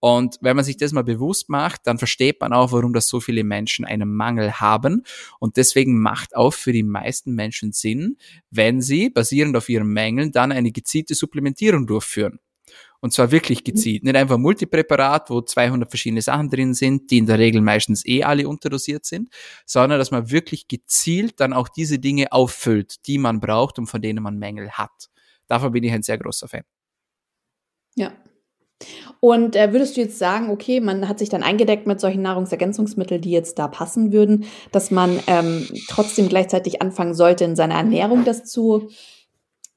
Und wenn man sich das mal bewusst macht, dann versteht man auch, warum das so viele Menschen einen Mangel haben. Und deswegen macht auch für die meisten Menschen Sinn, wenn sie basierend auf ihren Mängeln dann eine gezielte Supplementierung durchführen. Und zwar wirklich mhm. gezielt. Nicht einfach Multipräparat, wo 200 verschiedene Sachen drin sind, die in der Regel meistens eh alle unterdosiert sind, sondern dass man wirklich gezielt dann auch diese Dinge auffüllt, die man braucht und von denen man Mängel hat. Davon bin ich ein sehr großer Fan. Ja. Und äh, würdest du jetzt sagen, okay, man hat sich dann eingedeckt mit solchen Nahrungsergänzungsmitteln, die jetzt da passen würden, dass man ähm, trotzdem gleichzeitig anfangen sollte, in seiner Ernährung das zu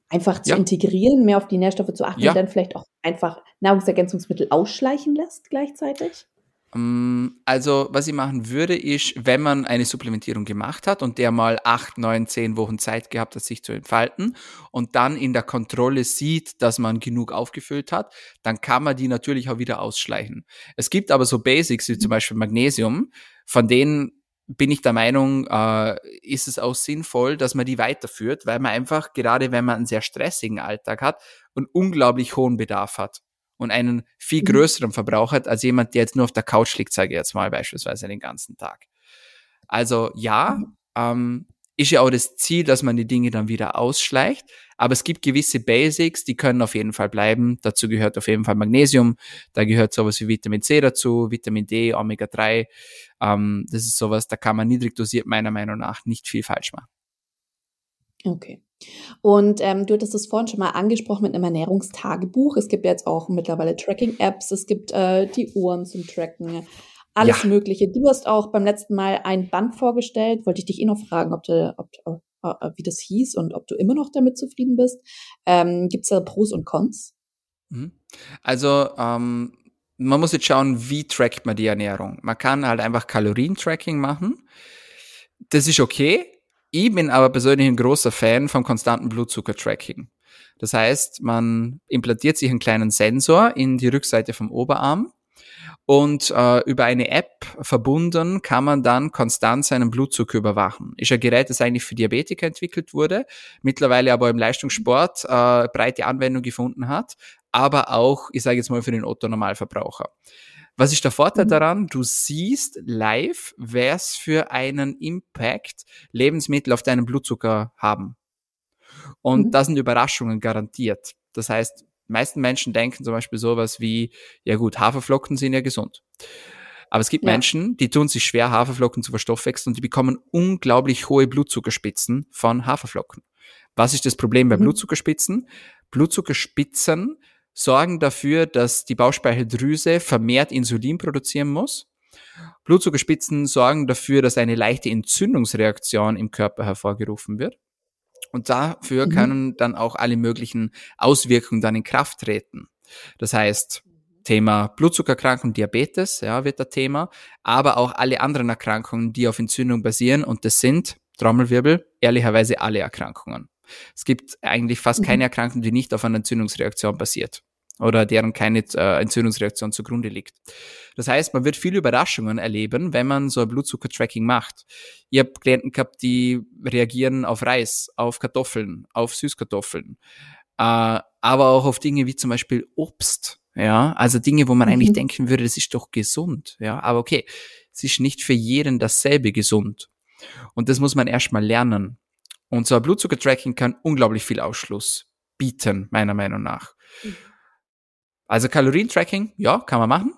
einfach zu ja. integrieren, mehr auf die Nährstoffe zu achten ja. und dann vielleicht auch einfach Nahrungsergänzungsmittel ausschleichen lässt gleichzeitig? Ähm, also, was ich machen würde, ist, wenn man eine Supplementierung gemacht hat und der mal acht, neun, zehn Wochen Zeit gehabt hat, sich zu entfalten und dann in der Kontrolle sieht, dass man genug aufgefüllt hat, dann kann man die natürlich auch wieder ausschleichen. Es gibt aber so Basics wie zum Beispiel Magnesium, von denen bin ich der Meinung, äh, ist es auch sinnvoll, dass man die weiterführt, weil man einfach, gerade wenn man einen sehr stressigen Alltag hat, einen unglaublich hohen Bedarf hat und einen viel mhm. größeren Verbrauch hat, als jemand, der jetzt nur auf der Couch liegt, sage ich jetzt mal beispielsweise den ganzen Tag. Also ja, mhm. ähm, ist ja auch das Ziel, dass man die Dinge dann wieder ausschleicht. Aber es gibt gewisse Basics, die können auf jeden Fall bleiben. Dazu gehört auf jeden Fall Magnesium. Da gehört sowas wie Vitamin C dazu, Vitamin D, Omega 3. Ähm, das ist sowas, da kann man niedrig dosiert meiner Meinung nach nicht viel falsch machen. Okay. Und ähm, du hattest es vorhin schon mal angesprochen mit einem Ernährungstagebuch. Es gibt jetzt auch mittlerweile Tracking-Apps, es gibt äh, die Uhren zum Tracken alles ja. Mögliche. Du hast auch beim letzten Mal ein Band vorgestellt. Wollte ich dich eh noch fragen, ob du, ob, wie das hieß und ob du immer noch damit zufrieden bist. Ähm, Gibt es da Pros und Cons? Mhm. Also ähm, man muss jetzt schauen, wie trackt man die Ernährung. Man kann halt einfach Kalorientracking machen. Das ist okay. Ich bin aber persönlich ein großer Fan vom konstanten Blutzucker-Tracking. Das heißt, man implantiert sich einen kleinen Sensor in die Rückseite vom Oberarm und äh, über eine App verbunden kann man dann konstant seinen Blutzucker überwachen. Ist ein Gerät, das eigentlich für Diabetiker entwickelt wurde, mittlerweile aber im Leistungssport äh, breite Anwendung gefunden hat, aber auch, ich sage jetzt mal, für den Otto-Normalverbraucher. Was ist der Vorteil mhm. daran? Du siehst live, was für einen Impact Lebensmittel auf deinen Blutzucker haben. Und mhm. da sind Überraschungen garantiert. Das heißt, meisten Menschen denken zum Beispiel sowas wie, ja gut, Haferflocken sind ja gesund. Aber es gibt ja. Menschen, die tun sich schwer, Haferflocken zu verstoffwechseln und die bekommen unglaublich hohe Blutzuckerspitzen von Haferflocken. Was ist das Problem bei Mhm. Blutzuckerspitzen? Blutzuckerspitzen sorgen dafür, dass die Bauchspeicheldrüse vermehrt Insulin produzieren muss. Blutzuckerspitzen sorgen dafür, dass eine leichte Entzündungsreaktion im Körper hervorgerufen wird. Und dafür Mhm. können dann auch alle möglichen Auswirkungen dann in Kraft treten. Das heißt, Thema Blutzuckerkrankung, Diabetes, ja, wird das Thema, aber auch alle anderen Erkrankungen, die auf Entzündung basieren. Und das sind, Trommelwirbel, ehrlicherweise alle Erkrankungen. Es gibt eigentlich fast Mhm. keine Erkrankung, die nicht auf einer Entzündungsreaktion basiert oder deren keine äh, Entzündungsreaktion zugrunde liegt. Das heißt, man wird viele Überraschungen erleben, wenn man so ein Blutzucker-Tracking macht. Ich habe Klienten gehabt, die reagieren auf Reis, auf Kartoffeln, auf Süßkartoffeln, äh, aber auch auf Dinge wie zum Beispiel Obst. Ja, also Dinge, wo man eigentlich Mhm. denken würde, das ist doch gesund. Ja, aber okay, es ist nicht für jeden dasselbe gesund. Und das muss man erstmal lernen. Und so ein Blutzucker-Tracking kann unglaublich viel Ausschluss bieten, meiner Meinung nach. Also Kalorientracking, ja, kann man machen.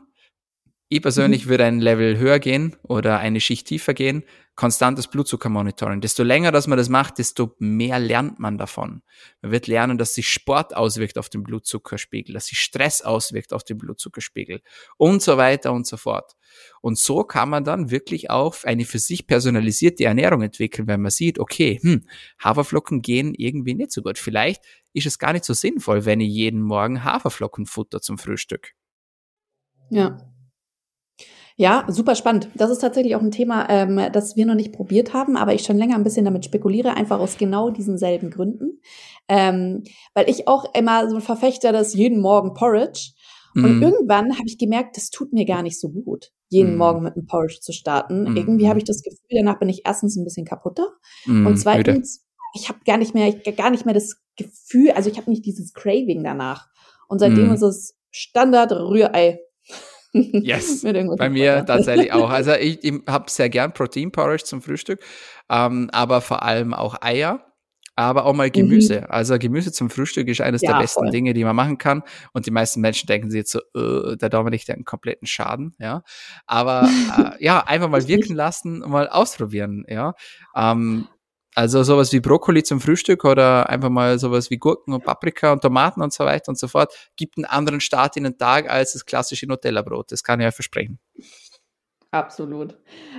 Ich persönlich würde ein Level höher gehen oder eine Schicht tiefer gehen. Konstantes Blutzuckermonitoring. Desto länger, dass man das macht, desto mehr lernt man davon. Man wird lernen, dass sich Sport auswirkt auf den Blutzuckerspiegel, dass sich Stress auswirkt auf den Blutzuckerspiegel und so weiter und so fort. Und so kann man dann wirklich auch eine für sich personalisierte Ernährung entwickeln, wenn man sieht, okay, hm, Haferflocken gehen irgendwie nicht so gut. Vielleicht ist es gar nicht so sinnvoll, wenn ich jeden Morgen Haferflocken futter zum Frühstück. Ja. Ja, super spannend. Das ist tatsächlich auch ein Thema, ähm, das wir noch nicht probiert haben, aber ich schon länger ein bisschen damit spekuliere, einfach aus genau diesen selben Gründen. Ähm, weil ich auch immer so ein Verfechter des jeden Morgen Porridge. Und Mm, irgendwann habe ich gemerkt, das tut mir gar nicht so gut, jeden Mm. Morgen mit einem Porridge zu starten. Mm. Irgendwie habe ich das Gefühl, danach bin ich erstens ein bisschen kaputter mm, und zweitens, ich habe gar nicht mehr, ich, gar nicht mehr das Gefühl, also ich habe nicht dieses Craving danach. Und seitdem Mm. ist es Standard Rührei. Yes. Bei mir tatsächlich auch. Also ich, ich habe sehr gern Protein Porridge zum Frühstück, ähm, aber vor allem auch Eier, aber auch mal Gemüse. Also Gemüse zum Frühstück ist eines der Mhm. Ja, besten voll. Dinge, die man machen kann. Und die meisten Menschen denken sich jetzt so, äh, der Dominik, der einen kompletten Schaden, ja. Aber äh, ja, einfach mal wirken lassen und mal ausprobieren, ja. Ähm, also sowas wie Brokkoli zum Frühstück oder einfach mal sowas wie Gurken und Paprika und Tomaten und so weiter und so fort, gibt einen anderen Start in den Tag als das klassische Nutella-Brot. Das kann ich euch versprechen. Absolut.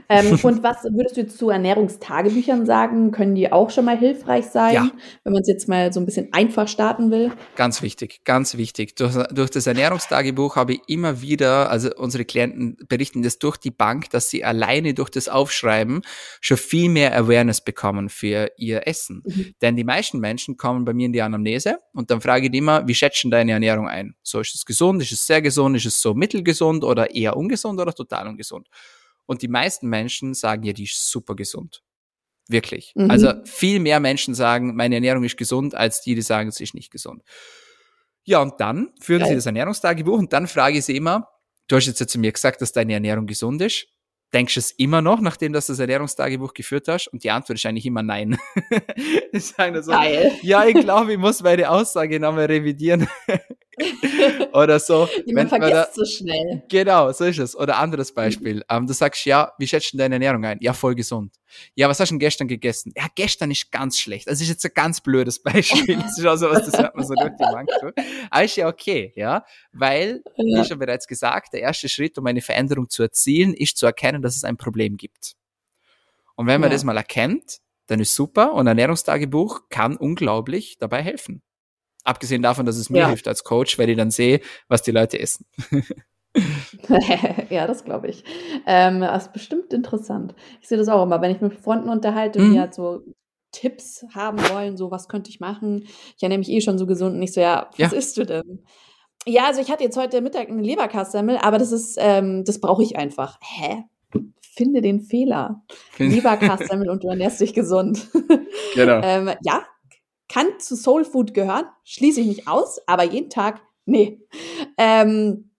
Ähm, und was würdest du zu Ernährungstagebüchern sagen? Können die auch schon mal hilfreich sein, Ja. wenn man es jetzt mal so ein bisschen einfach starten will? Ganz wichtig, ganz wichtig. Durch, durch das Ernährungstagebuch habe ich immer wieder, also unsere Klienten berichten das durch die Bank, dass sie alleine durch das Aufschreiben schon viel mehr Awareness bekommen für ihr Essen. Mhm. Denn die meisten Menschen kommen bei mir in die Anamnese und dann frage ich die immer, wie schätzen deine Ernährung ein? So, ist es gesund, ist es sehr gesund, ist es so mittelgesund oder eher ungesund oder total ungesund? Und die meisten Menschen sagen, ja, die ist super gesund. Wirklich. Mhm. Also viel mehr Menschen sagen, meine Ernährung ist gesund, als die, die sagen, sie ist nicht gesund. Ja, und dann führen Geil. sie das Ernährungstagebuch und dann frage ich sie immer, du hast jetzt ja zu mir gesagt, dass deine Ernährung gesund ist. Denkst du es immer noch, nachdem du das Ernährungstagebuch geführt hast? Und die Antwort ist eigentlich immer nein. ich sage so, Geil. ja, ich glaube, ich muss meine Aussage nochmal revidieren. Oder so. Man weil da- vergisst so schnell. Genau, so ist es. Oder anderes Beispiel. Ähm, du sagst, ja, wie schätzt du deine Ernährung ein? Ja, voll gesund. Ja, was hast du denn gestern gegessen? Ja, gestern ist ganz schlecht. Das ist jetzt ein ganz blödes Beispiel. Das ist auch so was, das hört man so durch die durch. Aber ist ja okay, ja. Weil, wie Ja. schon bereits gesagt, der erste Schritt, um eine Veränderung zu erzielen, ist zu erkennen, dass es ein Problem gibt. Und wenn man Ja. das mal erkennt, dann ist super. Und ein Ernährungstagebuch kann unglaublich dabei helfen. Abgesehen davon, dass es mir Ja. hilft als Coach, weil ich dann sehe, was die Leute essen. ja, das glaube ich. Ähm, das ist bestimmt interessant. Ich sehe das auch immer, wenn ich mit Freunden unterhalte, Mhm. die halt so Tipps haben wollen, so was könnte ich machen. Ich ernähre mich eh schon so gesund und ich so, ja, was Ja. isst du denn? Ja, also ich hatte jetzt heute Mittag eine Leberkassemmel, aber das ist, ähm, das brauche ich einfach. Hä? Finde den Fehler. Leberkassemmel und du ernährst dich gesund. Genau. ähm, ja, kann zu Soul Food gehören, schließe ich nicht aus, aber jeden Tag, nee. Ähm,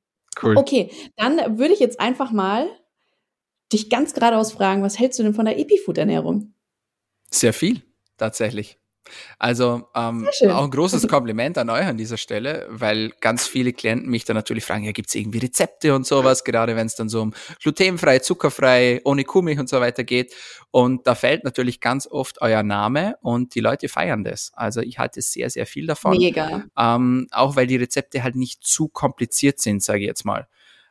Cool. Okay, dann würde ich jetzt einfach mal dich ganz geradeaus fragen, was hältst du denn von der Epifood-Ernährung? Sehr viel, tatsächlich. Also ähm, auch ein großes Kompliment an euch an dieser Stelle, weil ganz viele Klienten mich dann natürlich fragen, ja, gibt's irgendwie Rezepte und sowas, gerade wenn es dann so um glutenfrei, zuckerfrei, ohne Kuhmilch und so weiter geht. Und da fällt natürlich ganz oft euer Name und die Leute feiern das. Also ich halte sehr, sehr viel davon. Mega. Ähm, auch weil die Rezepte halt nicht zu kompliziert sind, sage ich jetzt mal.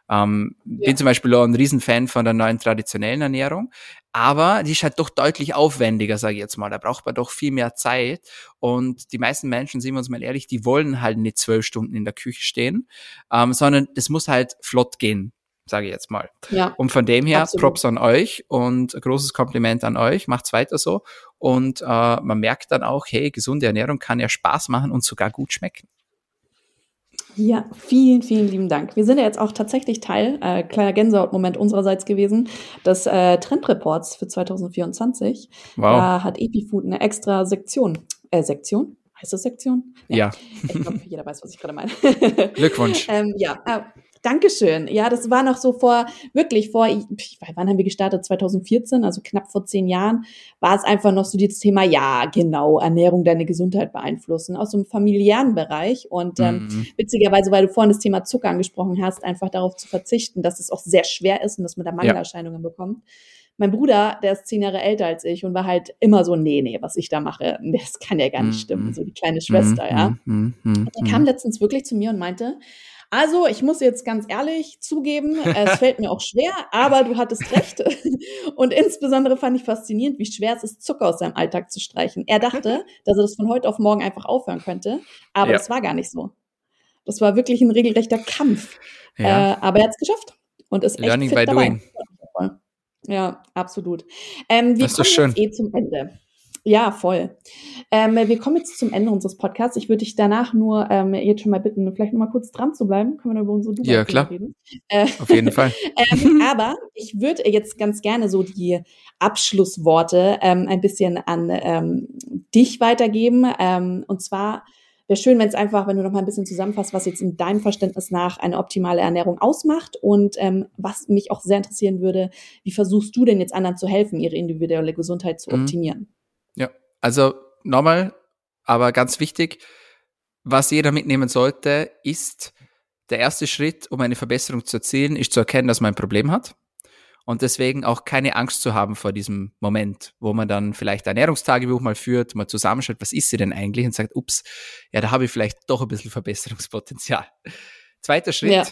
Ähm, ja. Bin zum Beispiel auch ein Riesenfan von der neuen traditionellen Ernährung, aber die ist halt doch deutlich aufwendiger, sage ich jetzt mal. Da braucht man doch viel mehr Zeit. Und die meisten Menschen, sind wir uns mal ehrlich, die wollen halt nicht zwölf Stunden in der Küche stehen, ähm, sondern das muss halt flott gehen, sage ich jetzt mal. Ja, und von dem her, absolut. Props an euch und großes Kompliment an euch. Macht's weiter so. Und äh, man merkt dann auch, hey, gesunde Ernährung kann ja Spaß machen und sogar gut schmecken. Ja, vielen, vielen lieben Dank. Wir sind ja jetzt auch tatsächlich Teil, äh, kleiner Gänsehaut-Moment unsererseits gewesen, des äh, Trendreports für 2024. Wow. Da hat EpiFood eine extra Sektion, äh, Sektion? Heißt das Sektion? Ja. ja. Ich glaube, jeder weiß, was ich gerade meine. Glückwunsch. ähm, ja, äh, Dankeschön. Ja, das war noch so vor, wirklich vor, ich, wann haben wir gestartet? 2014, also knapp vor zehn Jahren, war es einfach noch so dieses Thema, ja, genau, Ernährung deine Gesundheit beeinflussen, aus so einem familiären Bereich. Und ähm, mhm. witzigerweise, weil du vorhin das Thema Zucker angesprochen hast, einfach darauf zu verzichten, dass es auch sehr schwer ist und dass man da Mangelerscheinungen ja. bekommt. Mein Bruder, der ist zehn Jahre älter als ich und war halt immer so, nee, nee, was ich da mache, das kann ja gar nicht mhm. stimmen, so die kleine Schwester, mhm. ja. Mhm. Und der kam letztens wirklich zu mir und meinte, also, ich muss jetzt ganz ehrlich zugeben, es fällt mir auch schwer, aber du hattest recht. Und insbesondere fand ich faszinierend, wie schwer es ist, Zucker aus seinem Alltag zu streichen. Er dachte, dass er das von heute auf morgen einfach aufhören könnte, aber ja. das war gar nicht so. Das war wirklich ein regelrechter Kampf. Ja. Äh, aber er hat es geschafft und ist echt Learning fit by dabei. doing. Ja, absolut. Ähm, wir das kommen jetzt eh zum Ende. Ja, voll. Ähm, wir kommen jetzt zum Ende unseres Podcasts. Ich würde dich danach nur ähm, jetzt schon mal bitten, vielleicht noch mal kurz dran zu bleiben. Können wir über unsere Dubai Ja, klar. Reden? Äh, Auf jeden Fall. ähm, aber ich würde jetzt ganz gerne so die Abschlussworte ähm, ein bisschen an ähm, dich weitergeben. Ähm, und zwar wäre schön, wenn es einfach, wenn du noch mal ein bisschen zusammenfasst, was jetzt in deinem Verständnis nach eine optimale Ernährung ausmacht und ähm, was mich auch sehr interessieren würde, wie versuchst du denn jetzt anderen zu helfen, ihre individuelle Gesundheit zu mhm. optimieren? Ja, also nochmal, aber ganz wichtig, was jeder mitnehmen sollte, ist, der erste Schritt, um eine Verbesserung zu erzielen, ist zu erkennen, dass man ein Problem hat. Und deswegen auch keine Angst zu haben vor diesem Moment, wo man dann vielleicht ein Ernährungstagebuch mal führt, mal zusammenschaut, was ist sie denn eigentlich und sagt, ups, ja, da habe ich vielleicht doch ein bisschen Verbesserungspotenzial. Zweiter Schritt, ja.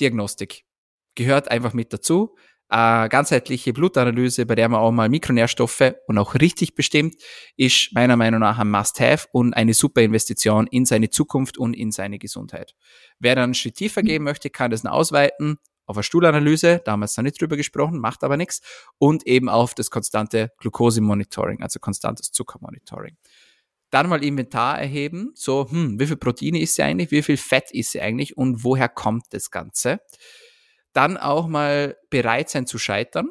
Diagnostik. Gehört einfach mit dazu äh, ganzheitliche Blutanalyse, bei der man auch mal Mikronährstoffe und auch richtig bestimmt, ist meiner Meinung nach ein Must-Have und eine super Investition in seine Zukunft und in seine Gesundheit. Wer dann einen Schritt tiefer gehen möchte, kann das ausweiten auf eine Stuhlanalyse, da haben wir jetzt noch nicht drüber gesprochen, macht aber nichts, und eben auf das konstante Glucose-Monitoring, also konstantes Zuckermonitoring. Dann mal Inventar erheben, so, hm, wie viel Proteine ist sie eigentlich, wie viel Fett ist sie eigentlich und woher kommt das Ganze? Dann auch mal bereit sein zu scheitern,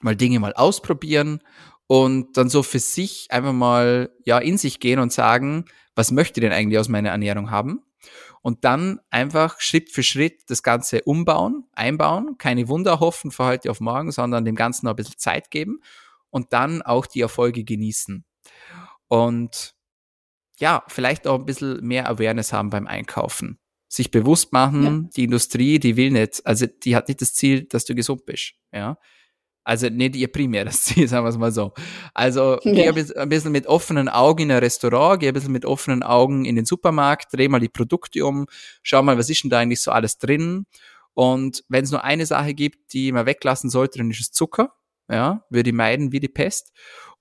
mal Dinge mal ausprobieren und dann so für sich einfach mal ja in sich gehen und sagen, was möchte ich denn eigentlich aus meiner Ernährung haben? Und dann einfach Schritt für Schritt das Ganze umbauen, einbauen, keine Wunder hoffen für heute auf morgen, sondern dem Ganzen noch ein bisschen Zeit geben und dann auch die Erfolge genießen. Und ja, vielleicht auch ein bisschen mehr Awareness haben beim Einkaufen sich bewusst machen, ja. die Industrie, die will nicht, also die hat nicht das Ziel, dass du gesund bist, ja. Also nicht ihr primäres Ziel, sagen wir es mal so. Also ja. geh ein bisschen mit offenen Augen in ein Restaurant, geh ein bisschen mit offenen Augen in den Supermarkt, dreh mal die Produkte um, schau mal, was ist denn da eigentlich so alles drin. Und wenn es nur eine Sache gibt, die man weglassen sollte, dann ist es Zucker. Ja, würde ich meiden wie die Pest.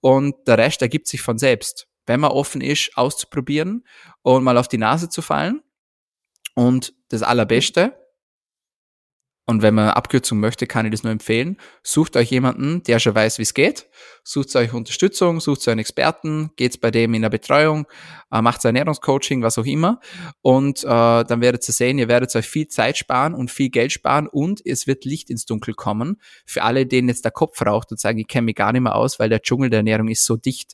Und der Rest ergibt sich von selbst. Wenn man offen ist, auszuprobieren und mal auf die Nase zu fallen, und das Allerbeste, und wenn man Abkürzung möchte, kann ich das nur empfehlen. Sucht euch jemanden, der schon weiß, wie es geht. Sucht euch Unterstützung, sucht euch einen Experten, geht's bei dem in der Betreuung, äh, macht Ernährungscoaching, was auch immer. Und äh, dann werdet ihr sehen, ihr werdet euch viel Zeit sparen und viel Geld sparen und es wird Licht ins Dunkel kommen. Für alle, denen jetzt der Kopf raucht und sagen, ich kenne mich gar nicht mehr aus, weil der Dschungel der Ernährung ist so dicht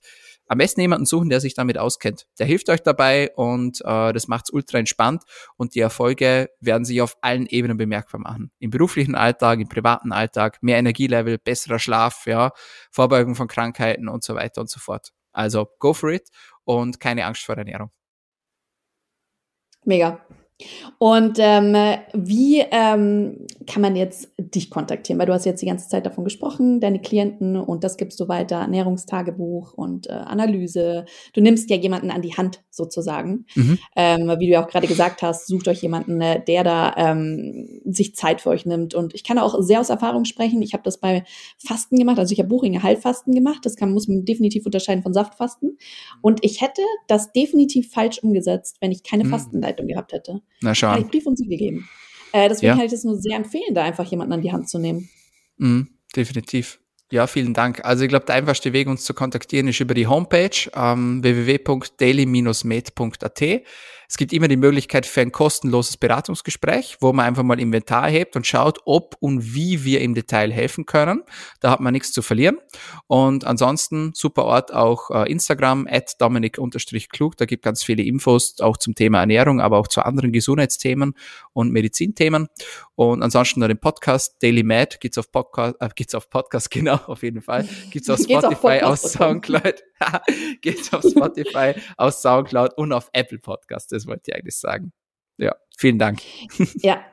am besten jemanden suchen, der sich damit auskennt. Der hilft euch dabei und äh, das macht's ultra entspannt und die Erfolge werden sich auf allen Ebenen bemerkbar machen. Im beruflichen Alltag, im privaten Alltag, mehr Energielevel, besserer Schlaf, ja, Vorbeugung von Krankheiten und so weiter und so fort. Also go for it und keine Angst vor Ernährung. Mega. Und ähm, wie ähm, kann man jetzt dich kontaktieren? Weil du hast jetzt die ganze Zeit davon gesprochen, deine Klienten und das gibst du weiter, Ernährungstagebuch und äh, Analyse. Du nimmst ja jemanden an die Hand sozusagen. Mhm. Ähm, wie du ja auch gerade gesagt hast, sucht euch jemanden, äh, der da ähm, sich Zeit für euch nimmt. Und ich kann auch sehr aus Erfahrung sprechen. Ich habe das bei Fasten gemacht, also ich habe Buchinger Heilfasten gemacht. Das kann, muss man definitiv unterscheiden von Saftfasten. Und ich hätte das definitiv falsch umgesetzt, wenn ich keine mhm. Fastenleitung gehabt hätte. Na schau. Habe ich Brief und Siegel gegeben. Äh, deswegen ja. kann ich das nur sehr empfehlen, da einfach jemanden an die Hand zu nehmen. Mhm, definitiv. Ja, vielen Dank. Also ich glaube, der einfachste Weg, uns zu kontaktieren, ist über die Homepage ähm, www.daily-med.at. Es gibt immer die Möglichkeit für ein kostenloses Beratungsgespräch, wo man einfach mal Inventar hebt und schaut, ob und wie wir im Detail helfen können. Da hat man nichts zu verlieren. Und ansonsten super Ort auch äh, Instagram, at dominik-klug. Da gibt ganz viele Infos auch zum Thema Ernährung, aber auch zu anderen Gesundheitsthemen und Medizinthemen. Und ansonsten noch den Podcast Daily Mad gibt's auf Podcast, äh, gibt's auf Podcast, genau, auf jeden Fall. Gibt's auf Spotify, auf Soundcloud. gibt's auf Spotify, auf Soundcloud und auf Apple Podcast das wollte ich eigentlich sagen. Ja, vielen Dank. Ja,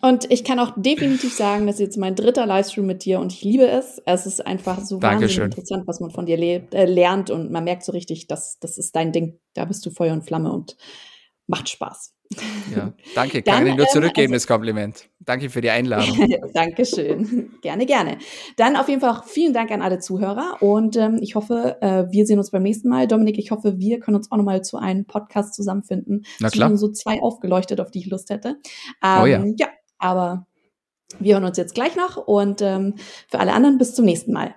und ich kann auch definitiv sagen, das ist jetzt mein dritter Livestream mit dir und ich liebe es. Es ist einfach so Dankeschön. wahnsinnig interessant, was man von dir lebt, äh, lernt und man merkt so richtig, dass das ist dein Ding. Da bist du Feuer und Flamme und macht Spaß. Ja, danke. Kann ich nur ähm, zurückgeben, ähm, also, das Kompliment. Danke für die Einladung. Dankeschön. Gerne, gerne. Dann auf jeden Fall auch vielen Dank an alle Zuhörer und ähm, ich hoffe, äh, wir sehen uns beim nächsten Mal. Dominik, ich hoffe, wir können uns auch nochmal zu einem Podcast zusammenfinden. Na klar. so zwei aufgeleuchtet, auf die ich Lust hätte. Ähm, oh ja. Ja, aber wir hören uns jetzt gleich noch und ähm, für alle anderen bis zum nächsten Mal.